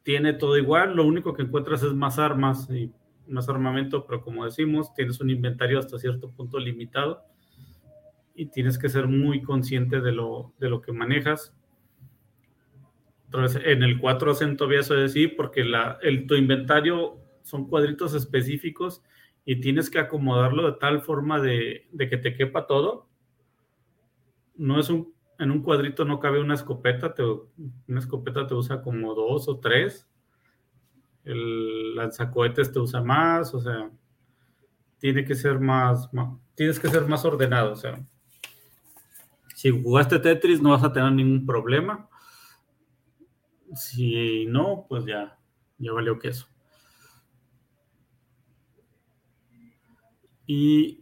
tiene todo igual, lo único que encuentras es más armas y más armamento, pero como decimos, tienes un inventario hasta cierto punto limitado y tienes que ser muy consciente de lo, de lo que manejas. Entonces, en el 4 hacen todavía eso de porque la, el, tu inventario son cuadritos específicos y tienes que acomodarlo de tal forma de, de que te quepa todo. No es un en un cuadrito no cabe una escopeta, una escopeta te usa como dos o tres, el lanzacohetes te usa más, o sea, tiene que ser más, tienes que ser más ordenado, o sea, si jugaste Tetris no vas a tener ningún problema, si no, pues ya, ya valió queso. Y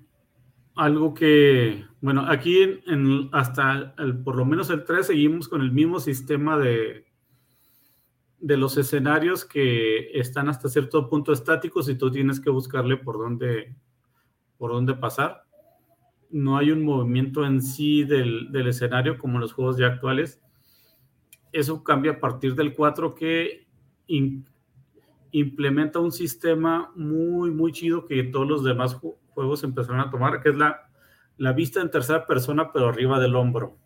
algo que, bueno, aquí en, hasta el, por lo menos el 3 seguimos con el mismo sistema de, de los escenarios que están hasta cierto punto estáticos y tú tienes que buscarle por dónde, por dónde pasar. No hay un movimiento en sí del, del escenario como en los juegos ya actuales. Eso cambia a partir del 4 que implementa un sistema muy, muy chido que todos los demás juegos empezaron a tomar, que es la, la vista en tercera persona, pero arriba del hombro.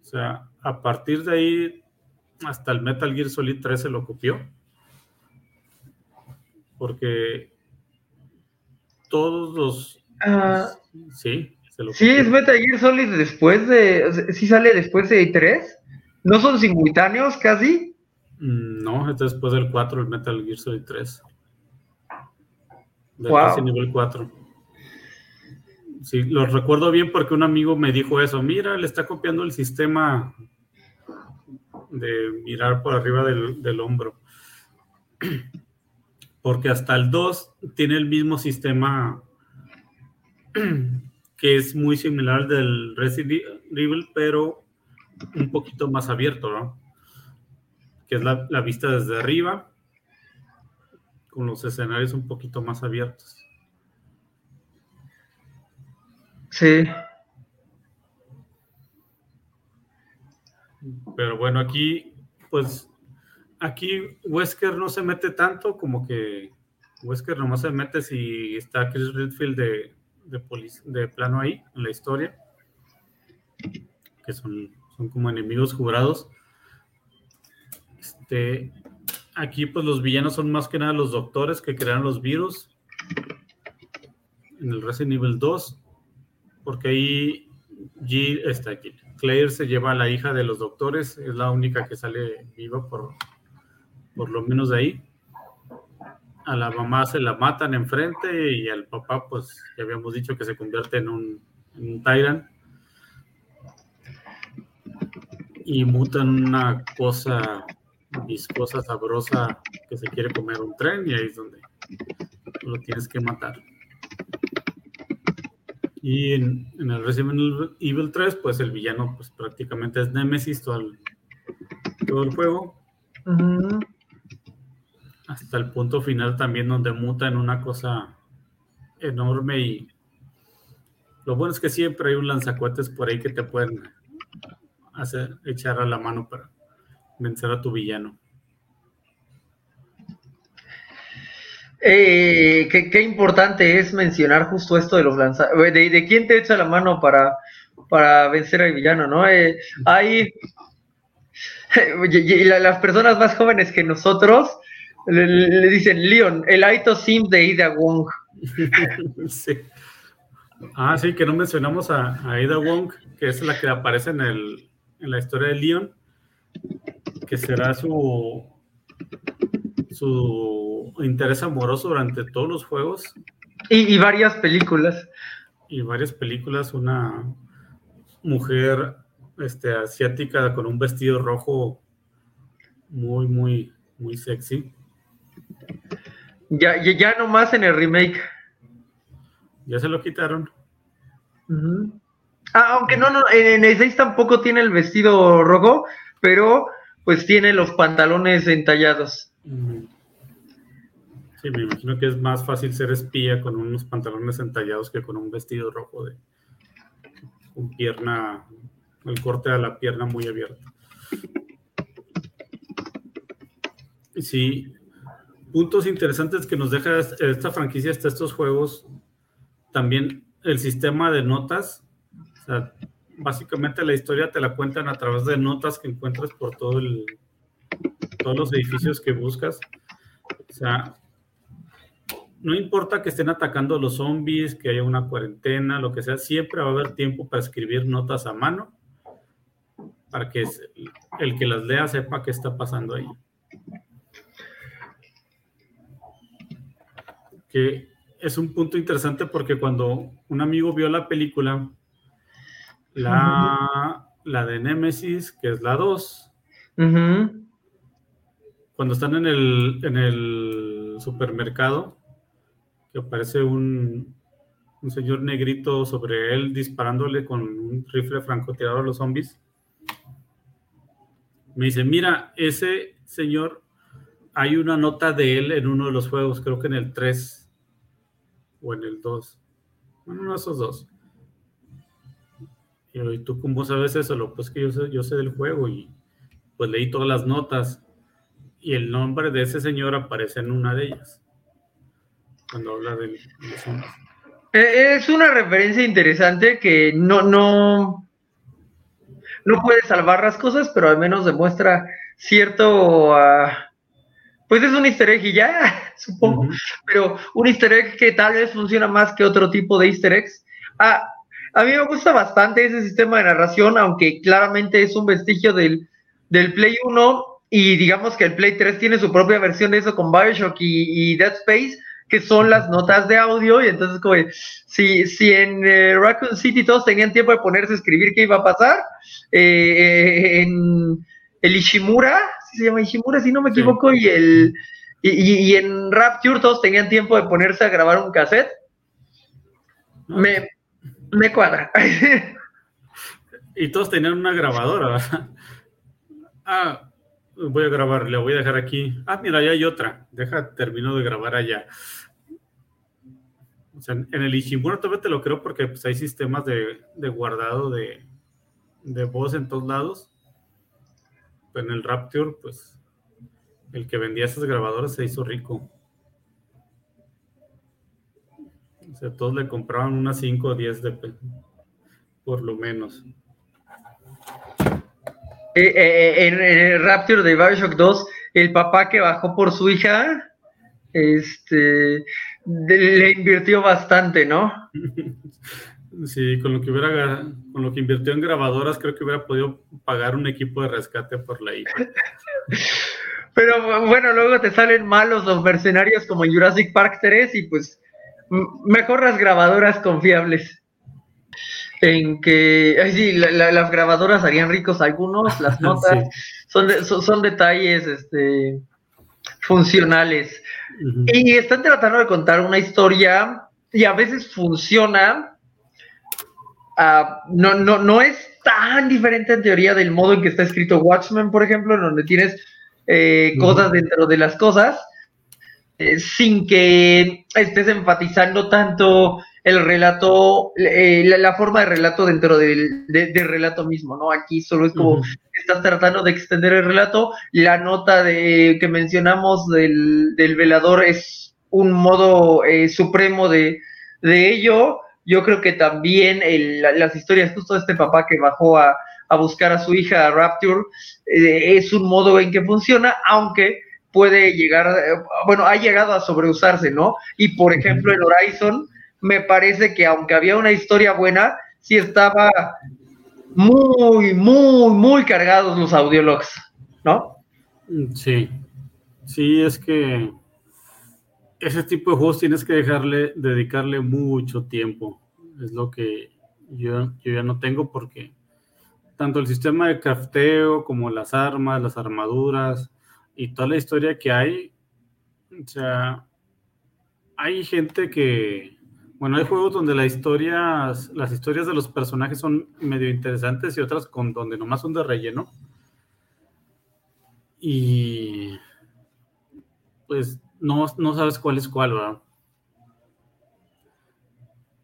O sea, a partir de ahí, hasta el Metal Gear Solid 3 se lo copió. Porque todos los... Uh, sí, se lo Sí, es Metal Gear Solid después de... Sí sale después de 3. ¿No son simultáneos casi? Mm, no, es después del 4, el Metal Gear Solid 3 de nivel 4. Sí, lo recuerdo bien porque un amigo me dijo eso, mira, le está copiando el sistema de mirar por arriba del, hombro. <clears throat> Porque hasta el 2 tiene el mismo sistema <clears throat> que es muy similar al del Resident Evil, pero un poquito más abierto, ¿no? Que es la, la vista desde arriba con los escenarios un poquito más abiertos. Sí. Pero bueno, aquí, pues, aquí Wesker no se mete tanto como que Wesker nomás se mete si está Chris Redfield de, de, de plano ahí en la historia, que son, son como enemigos jurados. Este, Aquí, pues los villanos son más que nada los doctores que crean los virus. En el Resident Evil 2. Porque ahí Jill está aquí. Claire se lleva a la hija de los doctores. Es la única que sale viva por, por lo menos de ahí. A la mamá se la matan enfrente y al papá, pues ya habíamos dicho que se convierte en un, en un Tyrant. Y muta en una cosa viscosa, sabrosa, que se quiere comer un tren y ahí es donde lo tienes que matar. Y en, el Resident Evil 3, pues el villano pues prácticamente es Nemesis todo el, todo el juego. Hasta el punto final también donde muta en una cosa enorme y lo bueno es que siempre hay un lanzacuetes por ahí que te pueden hacer, echar a la mano para vencer a tu villano. Eh, qué, importante es mencionar justo esto de los lanzadores, de, quién te echa la mano para, para vencer al villano, ¿no? Eh, hay <laughs> las personas más jóvenes que nosotros le, dicen Leon, el Aito Sim de Ida Wong. <laughs> sí. Ah, sí, que no mencionamos a, a, Ida Wong, que es la que aparece en, el, en la historia de Leon, que será su, su interés amoroso durante todos los juegos. Y, varias películas. Y varias películas, una mujer este, asiática con un vestido rojo muy, muy, muy sexy. Ya, ya, ya nomás en el remake. Ya se lo quitaron. Ah, aunque no, no, en el 6 tampoco tiene el vestido rojo, pero pues tiene los pantalones entallados. Sí, me imagino que es más fácil ser espía con unos pantalones entallados que con un vestido rojo de un pierna, el corte de la pierna muy abierto. Sí, puntos interesantes que nos deja esta franquicia hasta estos juegos. También el sistema de notas. O sea, básicamente la historia te la cuentan a través de notas que encuentras por todo el, todos los edificios que buscas. O sea, no importa que estén atacando los zombies, que haya una cuarentena, lo que sea, siempre va a haber tiempo para escribir notas a mano para que el que las lea sepa qué está pasando ahí. Que es un punto interesante porque cuando un amigo vio la película, la, la de Nemesis, que es la 2, cuando están en el, en el supermercado, que aparece un, un señor negrito sobre él disparándole con un rifle francotirador a los zombies. Me dice, mira, ese señor, hay una nota de él en uno de los juegos, creo que en el 3 o en el 2. Bueno, uno de esos dos. Y tú cómo sabes eso? Lo pues que yo sé, yo sé del juego y pues leí todas las notas y el nombre de ese señor aparece en una de ellas. Cuando habla de, eh, Es una referencia interesante que no, no, no puede salvar las cosas, pero al menos demuestra cierto... Ah, pues es un easter egg y ya, <laughs> supongo, pero un easter egg que tal vez funciona más que otro tipo de easter eggs. Ah, a mí me gusta bastante ese sistema de narración, aunque claramente es un vestigio del, del Play 1 y digamos que el Play 3 tiene su propia versión de eso con Bioshock y, Dead Space, que son las notas de audio, y entonces como si, si en eh, Raccoon City todos tenían tiempo de ponerse a escribir qué iba a pasar, eh, en el Ishimura, se llama Ishimura, si no me equivoco, y el y, en Rapture todos tenían tiempo de ponerse a grabar un cassette. Me, me cuadra. y todos tenían una grabadora. ah, voy a grabar, le voy a dejar aquí. Ah, mira, ya hay otra. Deja, termino de grabar allá. O sea, en el Ishimura todavía te lo creo porque pues, hay sistemas de, de guardado de, de voz en todos lados en el Rapture, pues el que vendía esas grabadoras se hizo rico. O sea, todos le compraban unas 5 o 10 de por lo menos. Eh, eh, eh, en, el Rapture de Bioshock 2, el papá que bajó por su hija, este, le invirtió bastante, ¿no? <laughs> Sí, con lo que hubiera, con lo que invirtió en grabadoras, creo que hubiera podido pagar un equipo de rescate por la hija. <laughs> Pero bueno, luego te salen malos los mercenarios como en Jurassic Park 3 y pues mejor las grabadoras confiables. En que, sí, las grabadoras harían ricos algunos, las <laughs> notas son, son, detalles este, funcionales. Y están tratando de contar una historia y a veces funciona Ah, no, no, no es tan diferente en teoría del modo en que está escrito Watchmen, por ejemplo, en donde tienes eh, cosas dentro de las cosas, sin que estés enfatizando tanto el relato, eh, la, forma de relato dentro del, relato mismo, ¿no? Aquí solo es como estás tratando de extender el relato, la nota de que mencionamos del, velador es un modo eh, supremo de, ello. Yo creo que también las historias justo de este papá que bajó a, buscar a su hija Rapture eh, es un modo en que funciona, aunque puede llegar, bueno, ha llegado a sobreusarse, ¿no? Y por ejemplo, en Horizon, me parece que aunque había una historia buena, sí estaba muy, muy, muy cargados los audiologs, ¿no? Sí, sí, es que ese tipo de juegos tienes que dejarle, dedicarle mucho tiempo. Es lo que yo, yo ya no tengo porque tanto el sistema de crafteo como las armas, las armaduras y toda la historia que hay, o sea, hay gente que, bueno, hay juegos donde las historias, las historias de los personajes son medio interesantes y otras con donde nomás son de relleno. Y pues no, no sabes cuál es cuál, ¿verdad?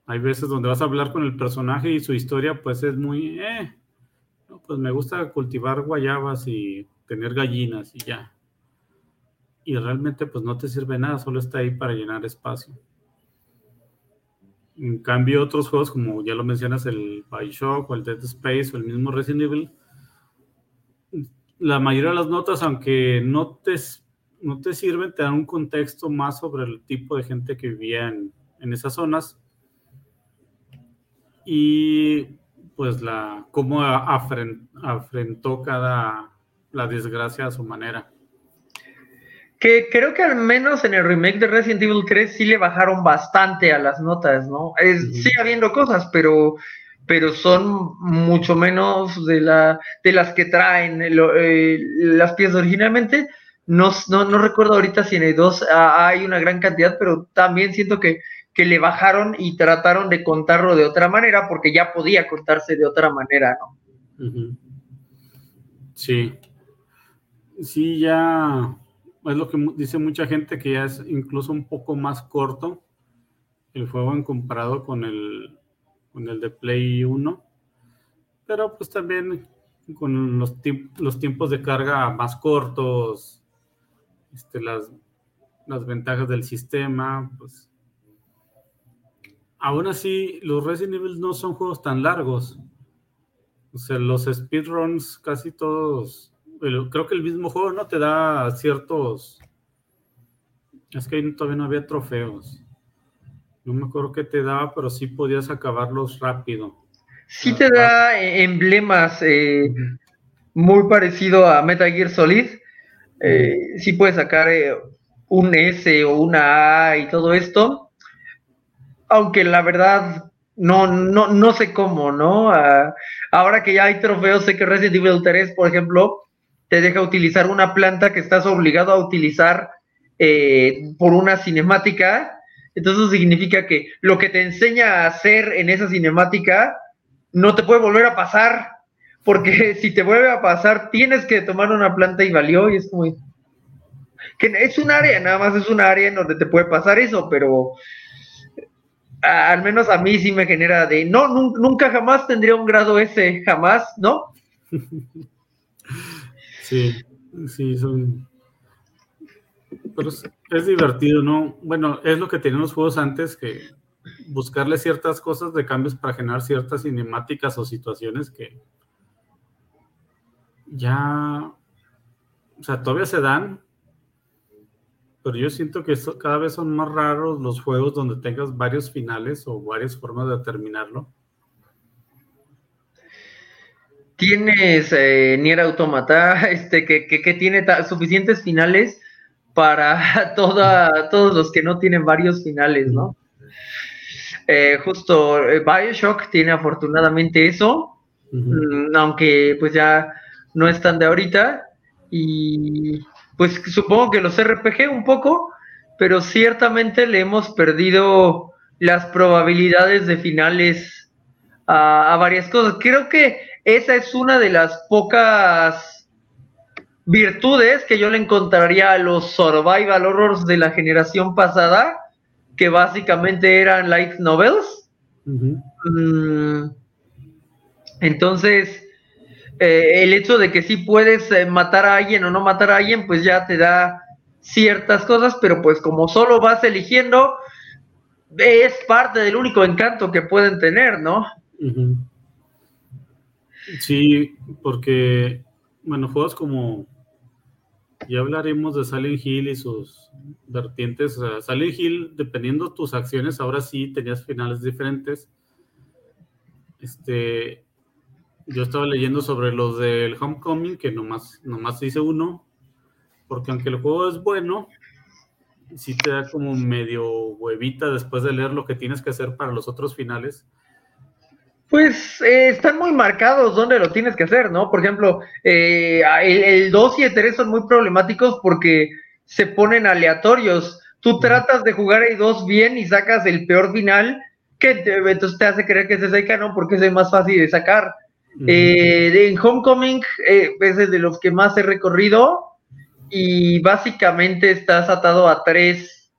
Hay veces donde vas a hablar con el personaje y su historia pues es muy, eh, pues me gusta cultivar guayabas y tener gallinas y ya. Y realmente pues no te sirve nada, solo está ahí para llenar espacio. En cambio, otros juegos, como ya lo mencionas, el Bioshock o el Dead Space o el mismo Resident Evil, la mayoría de las notas, aunque no te, no te sirven, te dan un contexto más sobre el tipo de gente que vivía en, esas zonas y pues la cómo afrentó cada la desgracia a su manera. Que creo que al menos en el remake de Resident Evil 3 sí le bajaron bastante a las notas, ¿no? Es, Sigue habiendo cosas, pero, pero son mucho menos de, la, de las que traen eh, las piezas originalmente. No, no, recuerdo ahorita si en el 2 hay una gran cantidad, pero también siento que, que le bajaron y trataron de contarlo de otra manera porque ya podía contarse de otra manera, ¿no? Sí. Sí, ya es lo que dice mucha gente que ya es incluso un poco más corto el juego en comparado con el, con el de Play 1. Pero pues también con los, los tiempos de carga más cortos, este, las, las ventajas del sistema, pues aún así los Resident Evil no son juegos tan largos. O sea, los speedruns casi todos creo que el mismo juego no te da ciertos. Es que ahí todavía no había trofeos. No me acuerdo qué te daba, pero sí podías acabarlos rápido. Sí te da emblemas eh, muy parecido a Metal Gear Solid. Eh, sí puedes sacar eh, un S o una A y todo esto. Aunque la verdad no, no, no sé cómo, ¿no? Ah, ahora que ya hay trofeos, sé que Resident Evil 3, por ejemplo, te deja utilizar una planta que estás obligado a utilizar eh, por una cinemática. Entonces significa que lo que te enseña a hacer en esa cinemática no te puede volver a pasar, porque <laughs> si te vuelve a pasar tienes que tomar una planta y valió y es como que es un área, nada más es un área en donde te puede pasar eso, pero al menos a mí sí me genera de no, nunca jamás tendría un grado ese, jamás, ¿no? <laughs> Sí, sí, son. Pero es, divertido, ¿no? Bueno, es lo que tenían los juegos antes, que buscarle ciertas cosas de cambios para generar ciertas cinemáticas o situaciones que ya, o sea, todavía se dan, pero yo siento que cada vez son más raros los juegos donde tengas varios finales o varias formas de terminarlo. Tienes eh, Nier Automata, <laughs> este, que, que, tiene suficientes finales para <laughs> toda, todos los que no tienen varios finales, ¿no? Eh, justo eh, Bioshock tiene afortunadamente eso, mm, aunque pues ya no están de ahorita, y pues supongo que los RPG un poco, pero ciertamente le hemos perdido las probabilidades de finales a, a varias cosas. Creo que esa es una de las pocas virtudes que yo le encontraría a los survival horrors de la generación pasada, que básicamente eran light novels. Mm, entonces, eh, el hecho de que sí puedes eh, matar a alguien o no matar a alguien, pues ya te da ciertas cosas, pero pues como solo vas eligiendo, es parte del único encanto que pueden tener, ¿no? Sí, porque, bueno, juegos como, ya hablaremos de Silent Hill y sus vertientes. O Silent Hill, dependiendo de tus acciones, ahora sí tenías finales diferentes. Este, yo estaba leyendo sobre los del Homecoming, que nomás, nomás hice uno, porque aunque el juego es bueno, sí te da como medio huevita después de leer lo que tienes que hacer para los otros finales. Pues eh, están muy marcados donde lo tienes que hacer, ¿no? Por ejemplo, eh, el, 2 y el 3 son muy problemáticos porque se ponen aleatorios. Tú tratas de jugar el 2 bien y sacas el peor final, que entonces te hace creer que es ese canon porque es el más fácil de sacar. Eh, en Homecoming es de los que más he recorrido y básicamente estás atado a tres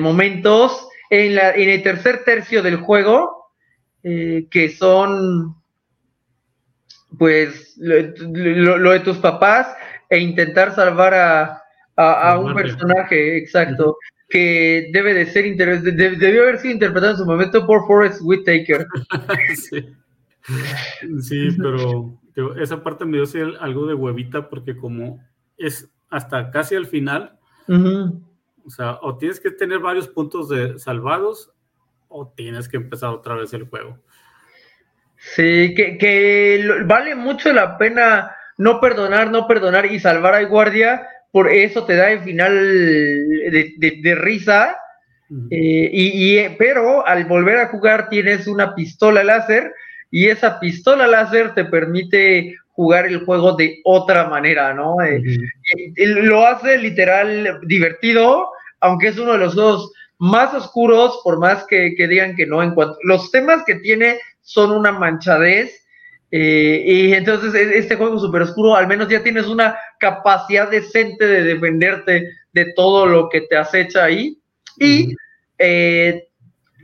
momentos. En, la, en el tercer tercio del juego eh, que son pues lo, de tus papás e intentar salvar a, un personaje, exacto, que debe de ser debió haber sido interpretado en su momento por Forrest Whitaker. <laughs> sí. pero esa parte me dio algo de huevita porque como es hasta casi al final, o sea, o tienes que tener varios puntos de salvados o tienes que empezar otra vez el juego. Sí, que, vale mucho la pena no perdonar, no perdonar y salvar al guardia, por eso te da el final de, risa. Eh, y, eh, pero al volver a jugar tienes una pistola láser y esa pistola láser te permite jugar el juego de otra manera, ¿no? Eh, lo hace literal divertido, aunque es uno de los juegos más oscuros, por más que, digan que no, en cuanto los temas que tiene son una manchadez. Eh, y entonces este juego súper oscuro, al menos ya tienes una capacidad decente de defenderte de todo lo que te acecha ahí. Y eh,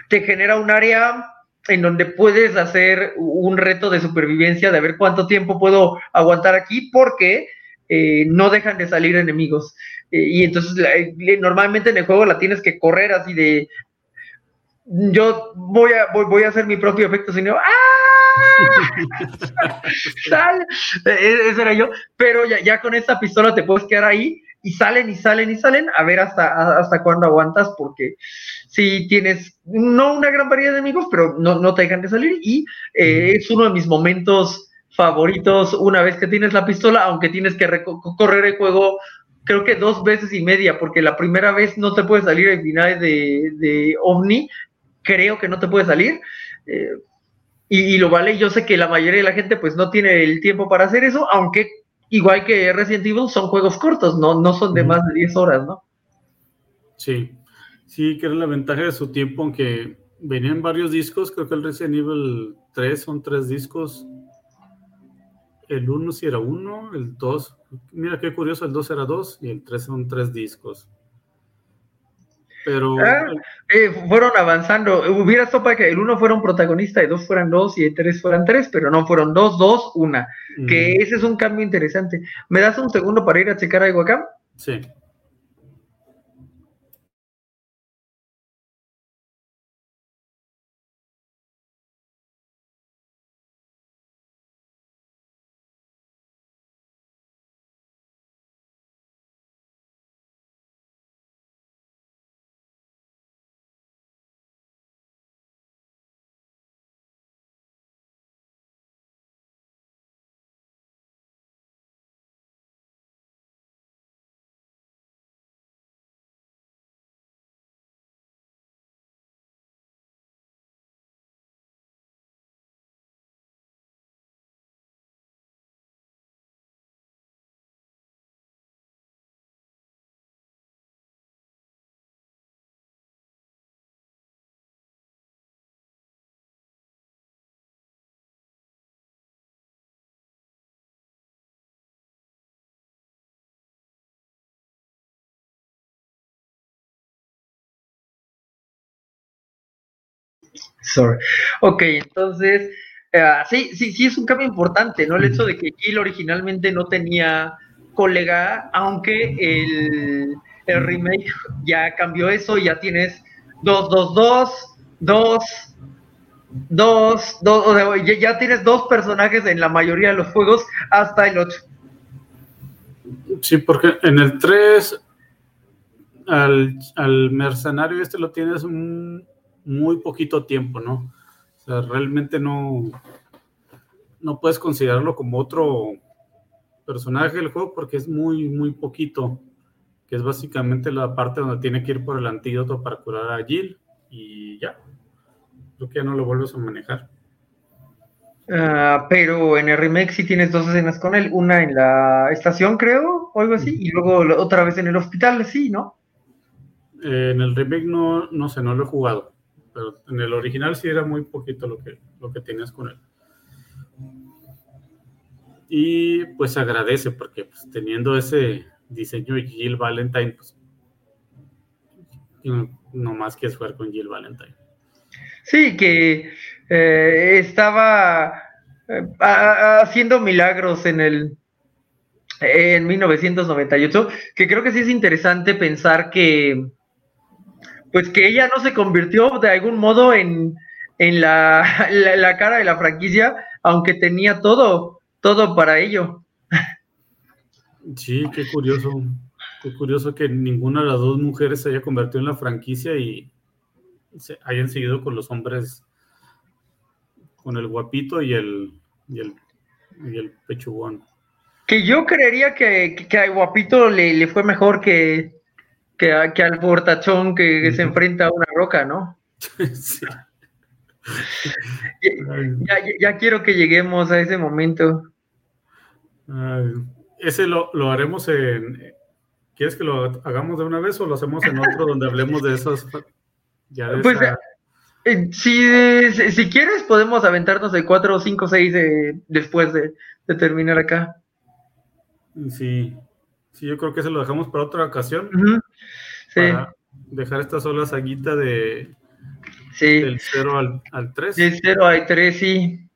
te genera un área en donde puedes hacer un reto de supervivencia, de ver cuánto tiempo puedo aguantar aquí, porque eh, no dejan de salir enemigos. Y entonces normalmente en el juego la tienes que correr así de yo voy a voy, a hacer mi propio efecto sino ¡ah! <laughs> ¡Sal! E, e, ese era yo, pero ya, ya con esta pistola te puedes quedar ahí y salen y salen y salen a ver hasta, hasta cuándo aguantas, porque si tienes no una gran variedad de enemigos, pero no, no te dejan de salir y eh, es uno de mis momentos favoritos una vez que tienes la pistola, aunque tienes que correr el juego creo que dos veces y media, porque la primera vez no te puede salir el final de, de OVNI, creo que no te puede salir. Eh, y, lo vale, yo sé que la mayoría de la gente pues no tiene el tiempo para hacer eso, aunque igual que Resident Evil son juegos cortos, no, no son de más de 10 horas, ¿no? Sí, sí, que era la ventaja de su tiempo, aunque venían varios discos, creo que el Resident Evil 3 son tres discos, el 1 sí era uno, el 2, mira qué curioso, el 2 era 2 y el 3 son tres discos. Pero ah, eh, fueron avanzando. Hubiera para que el 1 fuera un protagonista, el 2 fueran 2 y el 3 fueran 3, pero no fueron 2, 2, 1. Que ese es un cambio interesante. ¿Me das un segundo para ir a checar algo acá? Sí. Sorry. Ok, entonces, eh, sí, sí, sí es un cambio importante, ¿no? El hecho de que Jill originalmente no tenía colega, aunque el, el remake ya cambió eso, ya tienes 2, 2, 2, 2, dos, dos o sea, ya, ya, tienes dos personajes en la mayoría de los juegos hasta el 8. Sí, porque en el 3 al, al mercenario este lo tienes un, muy poquito tiempo, ¿no? O sea, realmente no, no puedes considerarlo como otro personaje del juego porque es muy, muy poquito, que es básicamente la parte donde tiene que ir por el antídoto para curar a Jill y ya. Creo que ya no lo vuelves a manejar. Uh, pero en el remake sí tienes dos escenas con él, una en la estación creo, o algo así, y luego otra vez en el hospital, sí, ¿no? Eh, en el remake no, no sé, no lo he jugado, pero en el original sí era muy poquito lo que, lo que tenías con él. Y pues agradece porque pues, teniendo ese diseño de Jill Valentine, pues no más que jugar con Jill Valentine. Sí, que eh, estaba eh, haciendo milagros en el en 1998, que creo que sí es interesante pensar que pues que ella no se convirtió de algún modo en, en <laughs> la, la, cara de la franquicia, aunque tenía todo, todo para ello. Sí, qué curioso. Qué curioso que ninguna de las dos mujeres se haya convertido en la franquicia y se hayan seguido con los hombres, con el guapito y el, y el, y el pechugón. Que yo creería que, que, al guapito le, le, fue mejor que, que, que al portachón que, se enfrenta a una roca, ¿no? <laughs> sí. ya, ya, ya, quiero que lleguemos a ese momento. Ay, ese lo, lo, haremos en... ¿Quieres que lo hagamos de una vez o lo hacemos en otro donde hablemos de esas pues, eh, si, si, quieres, podemos aventarnos de 4, 5, 6 después de, terminar acá. Sí, sí, yo creo que se lo dejamos para otra ocasión. Sí. Para dejar esta sola saguita de sí. del 0 al, 3. Del 0 al 3, sí.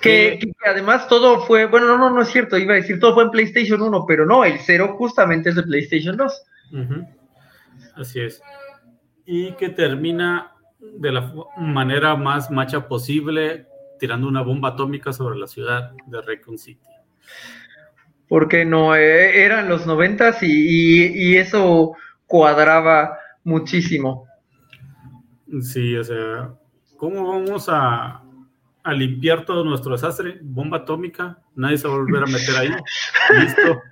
Que, que, además todo fue, bueno, no, no, no es cierto, iba a decir todo fue en PlayStation 1, pero no, el 0 justamente es de PlayStation 2. Así es y que termina de la manera más macha posible tirando una bomba atómica sobre la ciudad de Raccoon City. Porque no, eh, eran los noventas y, y, eso cuadraba muchísimo. Sí, o sea, ¿cómo vamos a, a limpiar todo nuestro desastre? Bomba atómica, nadie se va a volver a meter ahí. <laughs> Listo.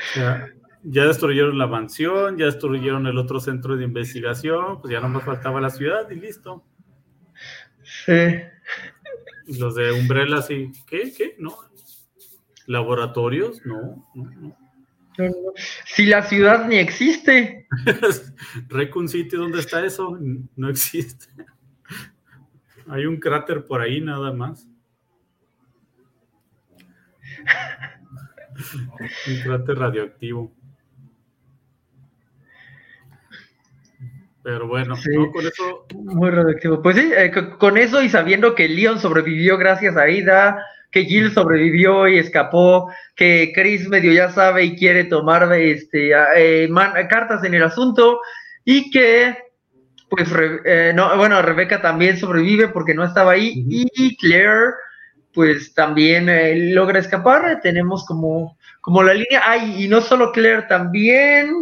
O sea, ya destruyeron la mansión, ya destruyeron el otro centro de investigación, pues ya no más faltaba la ciudad y listo. Sí. Los de Umbrella, sí. ¿Qué? ¿Qué? ¿No? ¿Laboratorios? No, no, no. Si la ciudad ni existe. <laughs> Recon City, ¿dónde está eso? No existe. Hay un cráter por ahí nada más. <laughs> un cráter radioactivo. Pero bueno, con eso. Muy radioactivo. Pues sí, eh, con eso y sabiendo que Leon sobrevivió gracias a Ida, que Jill sobrevivió y escapó, que Chris medio ya sabe y quiere tomar este, eh, cartas en el asunto, y que, pues, eh, no, bueno, Rebeca también sobrevive porque no estaba ahí, y Claire, pues, también logra escapar. Tenemos como, como la línea, ay, y no solo Claire, también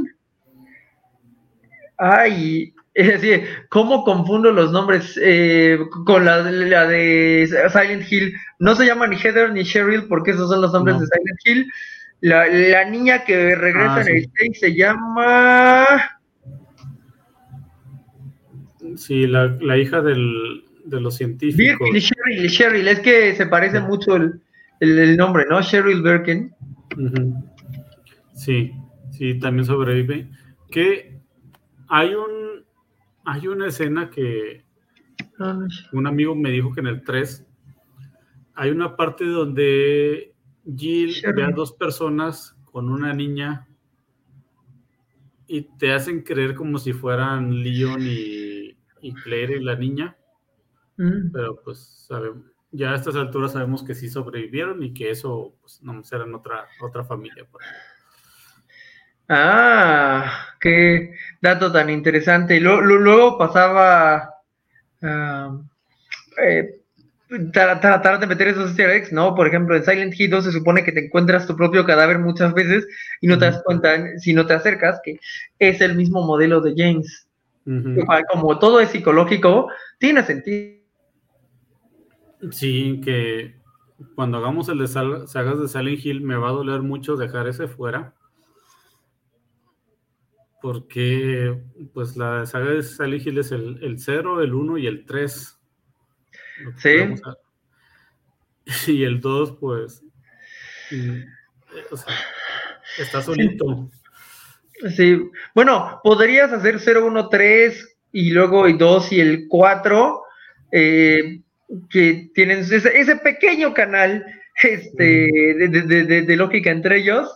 Ay, <laughs> es decir, ¿cómo confundo los nombres eh, con la, de Silent Hill? No se llama ni Heather ni Cheryl porque esos son los nombres de Silent Hill. La, niña que regresa ah, en el 6 se llama... Sí, la, hija del, de los científicos. Birkin, Cheryl, Cheryl, es que se parece mucho el, nombre, ¿no? Cheryl Birkin. Sí, sí, también sobrevive. Que hay un hay una escena que un amigo me dijo que en el 3 hay una parte donde Jill ve a dos personas con una niña y te hacen creer como si fueran Leon y, y Claire y la niña. Mm. Pero pues sabemos, ya a estas alturas sabemos que sí sobrevivieron y que eso pues, no eran otra, otra familia. Ah, qué dato tan interesante. luego pasaba uh, eh, tratar de meter esos easter eggs, ¿no? Por ejemplo, en Silent Hill 2 se supone que te encuentras tu propio cadáver muchas veces y no te das cuenta si no te acercas que es el mismo modelo de James. Como todo es psicológico, tiene sentido. Sí, que cuando hagamos el de sagas de Silent Hill me va a doler mucho dejar ese fuera. Porque pues la saga de Silent Hill es el, el 0, el 1 y el 3 Sí. <laughs> Y el 2, pues, eh, está solito. Sí, bueno, podrías hacer 0, 1, 3 y luego el 2 y el 4, eh, que tienen ese, pequeño canal este, de, lógica entre ellos.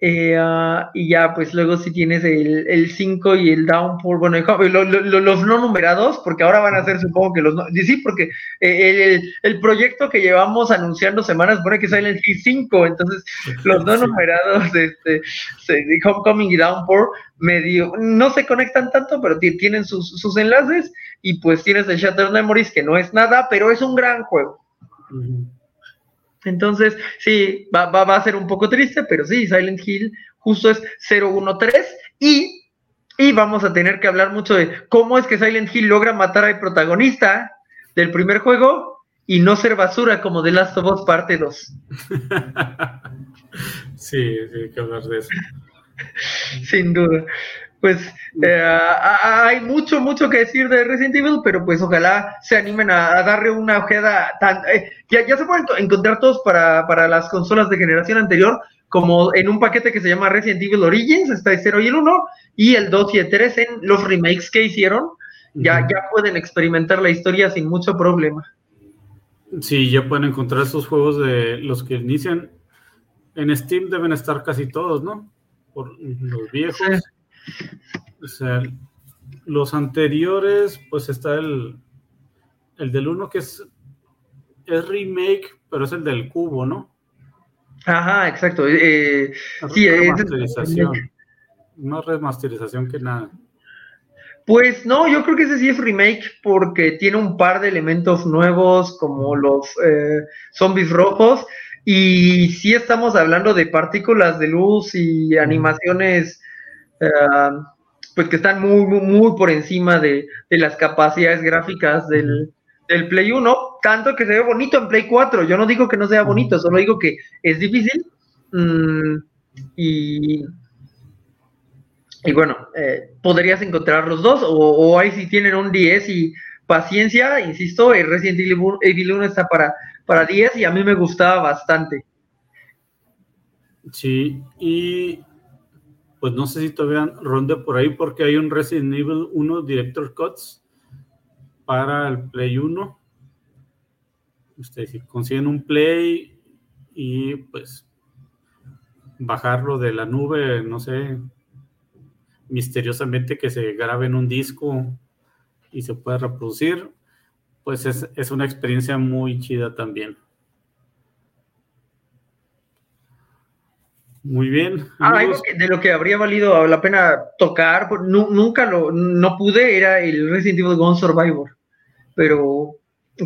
Eh, ah, y ya, pues luego si tienes el 5 y el downpour, bueno, <laughs> los no numerados, porque ahora van a ser, supongo que los no, sí, porque eh, el, proyecto que llevamos anunciando semanas pone que sale el 5, entonces <laughs> los no numerados, este, Homecoming y Downpour, medio, no se conectan tanto, pero tienen sus, sus enlaces, y pues tienes el Shattered Memories, que no es nada, pero es un gran juego. Entonces, sí, va, va, a ser un poco triste, pero sí, Silent Hill justo es 013 y, y vamos a tener que hablar mucho de cómo es que Silent Hill logra matar al protagonista del primer juego y no ser basura como The Last of Us parte 2. <laughs> sí, sí, hay que hablar de eso. Sin duda pues eh, hay mucho, mucho que decir de Resident Evil, pero pues ojalá se animen a, darle una ojeada tan... Eh, ya, ya, se pueden encontrar todos para, para, las consolas de generación anterior, como en un paquete que se llama Resident Evil Origins, está el 0 y el 1, y el 2 y el 3 en los remakes que hicieron, ya, ya pueden experimentar la historia sin mucho problema. Sí, ya pueden encontrar esos juegos de los que inician. En Steam deben estar casi todos, ¿no? Por los viejos. O sea, los anteriores, pues está el, el del uno que es, es remake, pero es el del cubo, ¿no? Ajá, exacto. Eh, sí, es remasterización. Más remasterización que nada. Pues no, yo creo que ese sí es remake porque tiene un par de elementos nuevos como los eh, zombies rojos y sí estamos hablando de partículas de luz y animaciones eh, pues que están muy, muy, por encima de, las capacidades gráficas del, Play 1, tanto que se ve bonito en Play 4. Yo no digo que no sea bonito, solo digo que es difícil. Mm, y, y bueno, eh, podrías encontrar los dos, o, ahí si tienen un 10 y paciencia, insisto, el Resident Evil 1 está para, para 10 y a mí me gustaba bastante. Sí, y pues no sé si todavía ronde por ahí porque hay un Resident Evil 1 Director Cuts para el Play 1. Ustedes si consiguen un Play y pues bajarlo de la nube, no sé, misteriosamente que se grabe en un disco y se pueda reproducir, pues es, es una experiencia muy chida también. Muy bien. Ah, algo de lo que habría valido la pena tocar, nunca lo, no pude, era el Resident Evil Gone Survivor, pero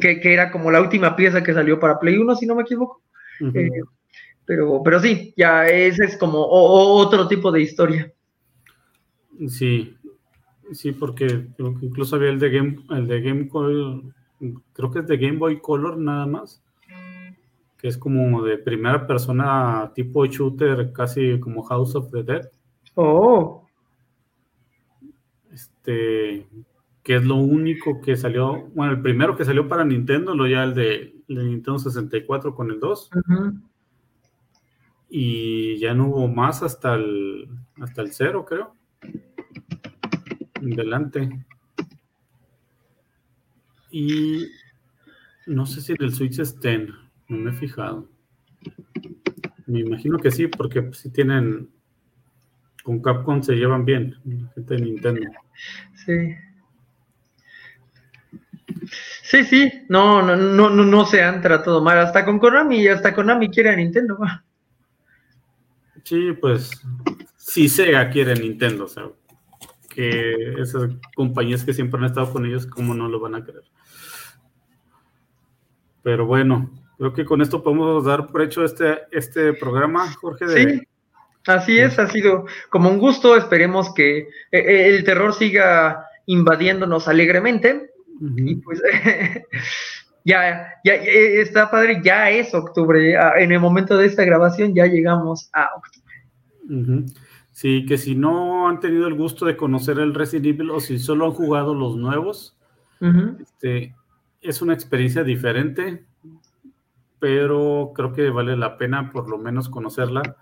que, era como la última pieza que salió para Play 1, si no me equivoco. Eh, pero, pero sí, ya ese es como otro tipo de historia. Sí, sí, porque incluso había el de Game, el de Game creo que es de Game Boy Color nada más que es como de primera persona tipo shooter, casi como House of the Dead. Oh. Este, que es lo único que salió, bueno, el primero que salió para Nintendo, lo ya el de, Nintendo 64 con el 2. Y ya no hubo más hasta el, hasta el 0, creo. Delante. Y no sé si el Switch estén. No me he fijado. Me imagino que sí, porque si tienen. Con Capcom se llevan bien, la gente de Nintendo. Sí. Sí, sí, no, no, no, no, no se han tratado mal, hasta con Konami, hasta Konami quiere a Nintendo. Sí, pues si Sega quiere Nintendo, o sea, que esas compañías que siempre han estado con ellos, ¿cómo no lo van a querer? Pero bueno, creo que con esto podemos dar por hecho este, este programa, Jorge. Sí, así es, ha sido como un gusto, esperemos que eh, eh, el terror siga invadiéndonos alegremente. Y pues <laughs> ya, ya, está padre, ya es octubre, en el momento de esta grabación ya llegamos a octubre. Sí, que si no han tenido el gusto de conocer el Resident Evil o si solo han jugado los nuevos, este, es una experiencia diferente, pero creo que vale la pena por lo menos conocerla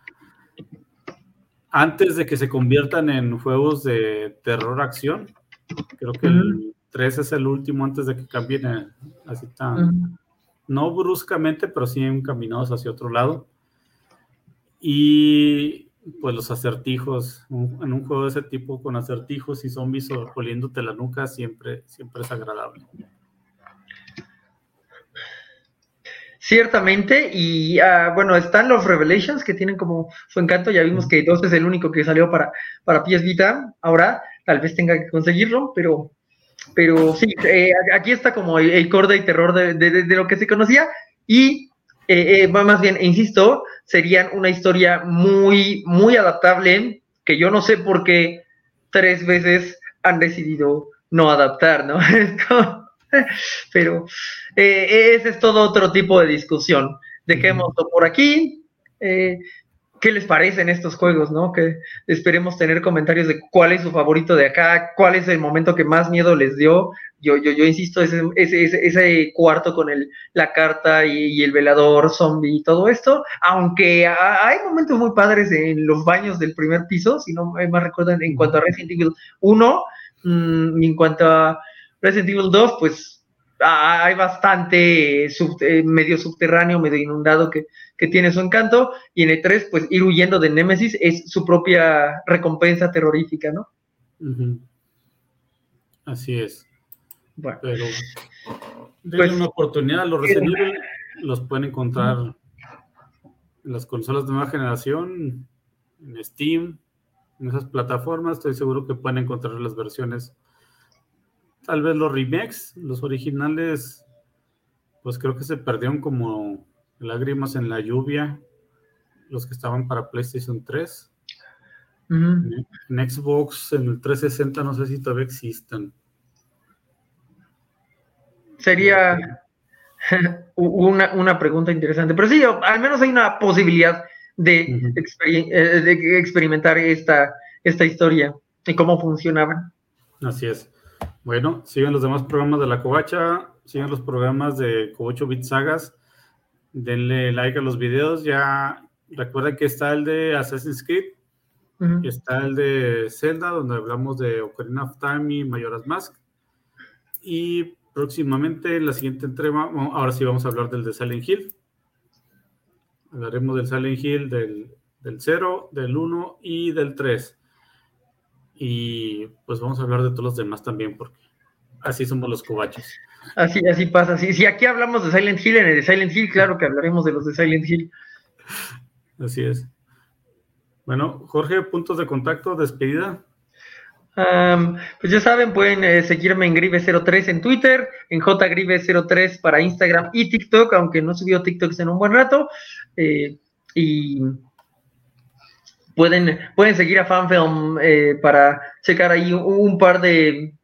antes de que se conviertan en juegos de terror acción. Creo que el 3 es el último antes de que cambien así tan, no bruscamente, pero sí encaminados hacia otro lado. Y pues los acertijos, en un juego de ese tipo con acertijos y zombies oliéndote la nuca siempre, siempre es agradable. Ciertamente, y ah, bueno, están los Revelations que tienen como su encanto, ya vimos que 2 es el único que salió para, para PS Vita, ahora tal vez tenga que conseguirlo, pero pero sí, eh, aquí está como el, corte y terror de, lo que se conocía. Y eh, eh, más bien, insisto, serían una historia muy, muy adaptable que yo no sé por qué tres veces han decidido no adaptar, ¿no? <laughs> <laughs> Pero ese es todo otro tipo de discusión. Dejémoslo por aquí. ¿Qué les parecen estos juegos, no? Que esperemos tener comentarios de cuál es su favorito de acá, cuál es el momento que más miedo les dio. Yo, yo, yo insisto, ese, cuarto con el, la carta y, el velador zombie y todo esto, aunque hay momentos muy padres en los baños del primer piso, si no me recuerdan, en cuanto a Resident Evil 1, mm, y en cuanto a Resident Evil 2, pues hay bastante eh, medio subterráneo, medio inundado que, tiene su encanto, y en el 3, pues ir huyendo de Némesis es su propia recompensa terrorífica, ¿no? Así es. Bueno. Pero pues, una oportunidad, los Resident Evil los pueden encontrar en las consolas de nueva generación, en Steam, en esas plataformas, estoy seguro que pueden encontrar las versiones Tal vez los remakes, los originales, pues creo que se perdieron como lágrimas en la lluvia, los que estaban para PlayStation 3. en, Xbox, en el 360, no sé si todavía existen. Sería <laughs> una, pregunta interesante, pero sí, al menos hay una posibilidad de, eh, de experimentar esta, esta historia y cómo funcionaban. Así es. Bueno, siguen los demás programas de la Covacha, siguen los programas de Covacho Bit Sagas. Denle like a los videos. Ya recuerden que está el de Assassin's Creed, está el de Zelda, donde hablamos de Ocarina of Time y Majora's Mask. Y próximamente, la siguiente entrega, ahora sí vamos a hablar del de Silent Hill. Hablaremos del Silent Hill del, del 0, del 1 y del 3. Y pues vamos a hablar de todos los demás también, porque así somos los cobachos. Así, así pasa. Si, si aquí hablamos de Silent Hill, en el de Silent Hill, claro que hablaremos de los de Silent Hill. Así es. Bueno, Jorge, puntos de contacto, despedida. pues ya saben, pueden eh, seguirme en Grive03 en Twitter, en JGrive03 para Instagram y TikTok, aunque no subió TikToks en un buen rato. Eh, y pueden, pueden seguir a FanFilm eh, para checar ahí un, par de,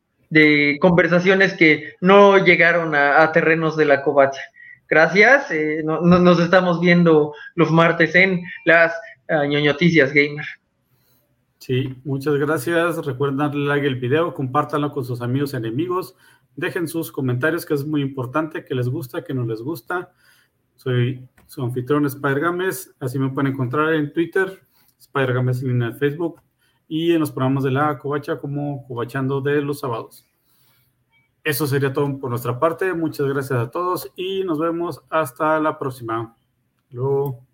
conversaciones que no llegaron a, terrenos de la covacha. Gracias, eh, nos estamos viendo los martes en las uh, ñoñoticias gamer. Sí, muchas gracias. Recuerden darle like al video, compártanlo con sus amigos y enemigos. Dejen sus comentarios, que es muy importante, que les gusta, que no les gusta. Soy su anfitrión Spider Games, así me pueden encontrar en Twitter, Spider Games en Facebook y en los programas de la Covacha como Covachando de los sábados. Eso sería todo por nuestra parte. Muchas gracias a todos y nos vemos hasta la próxima. Luego.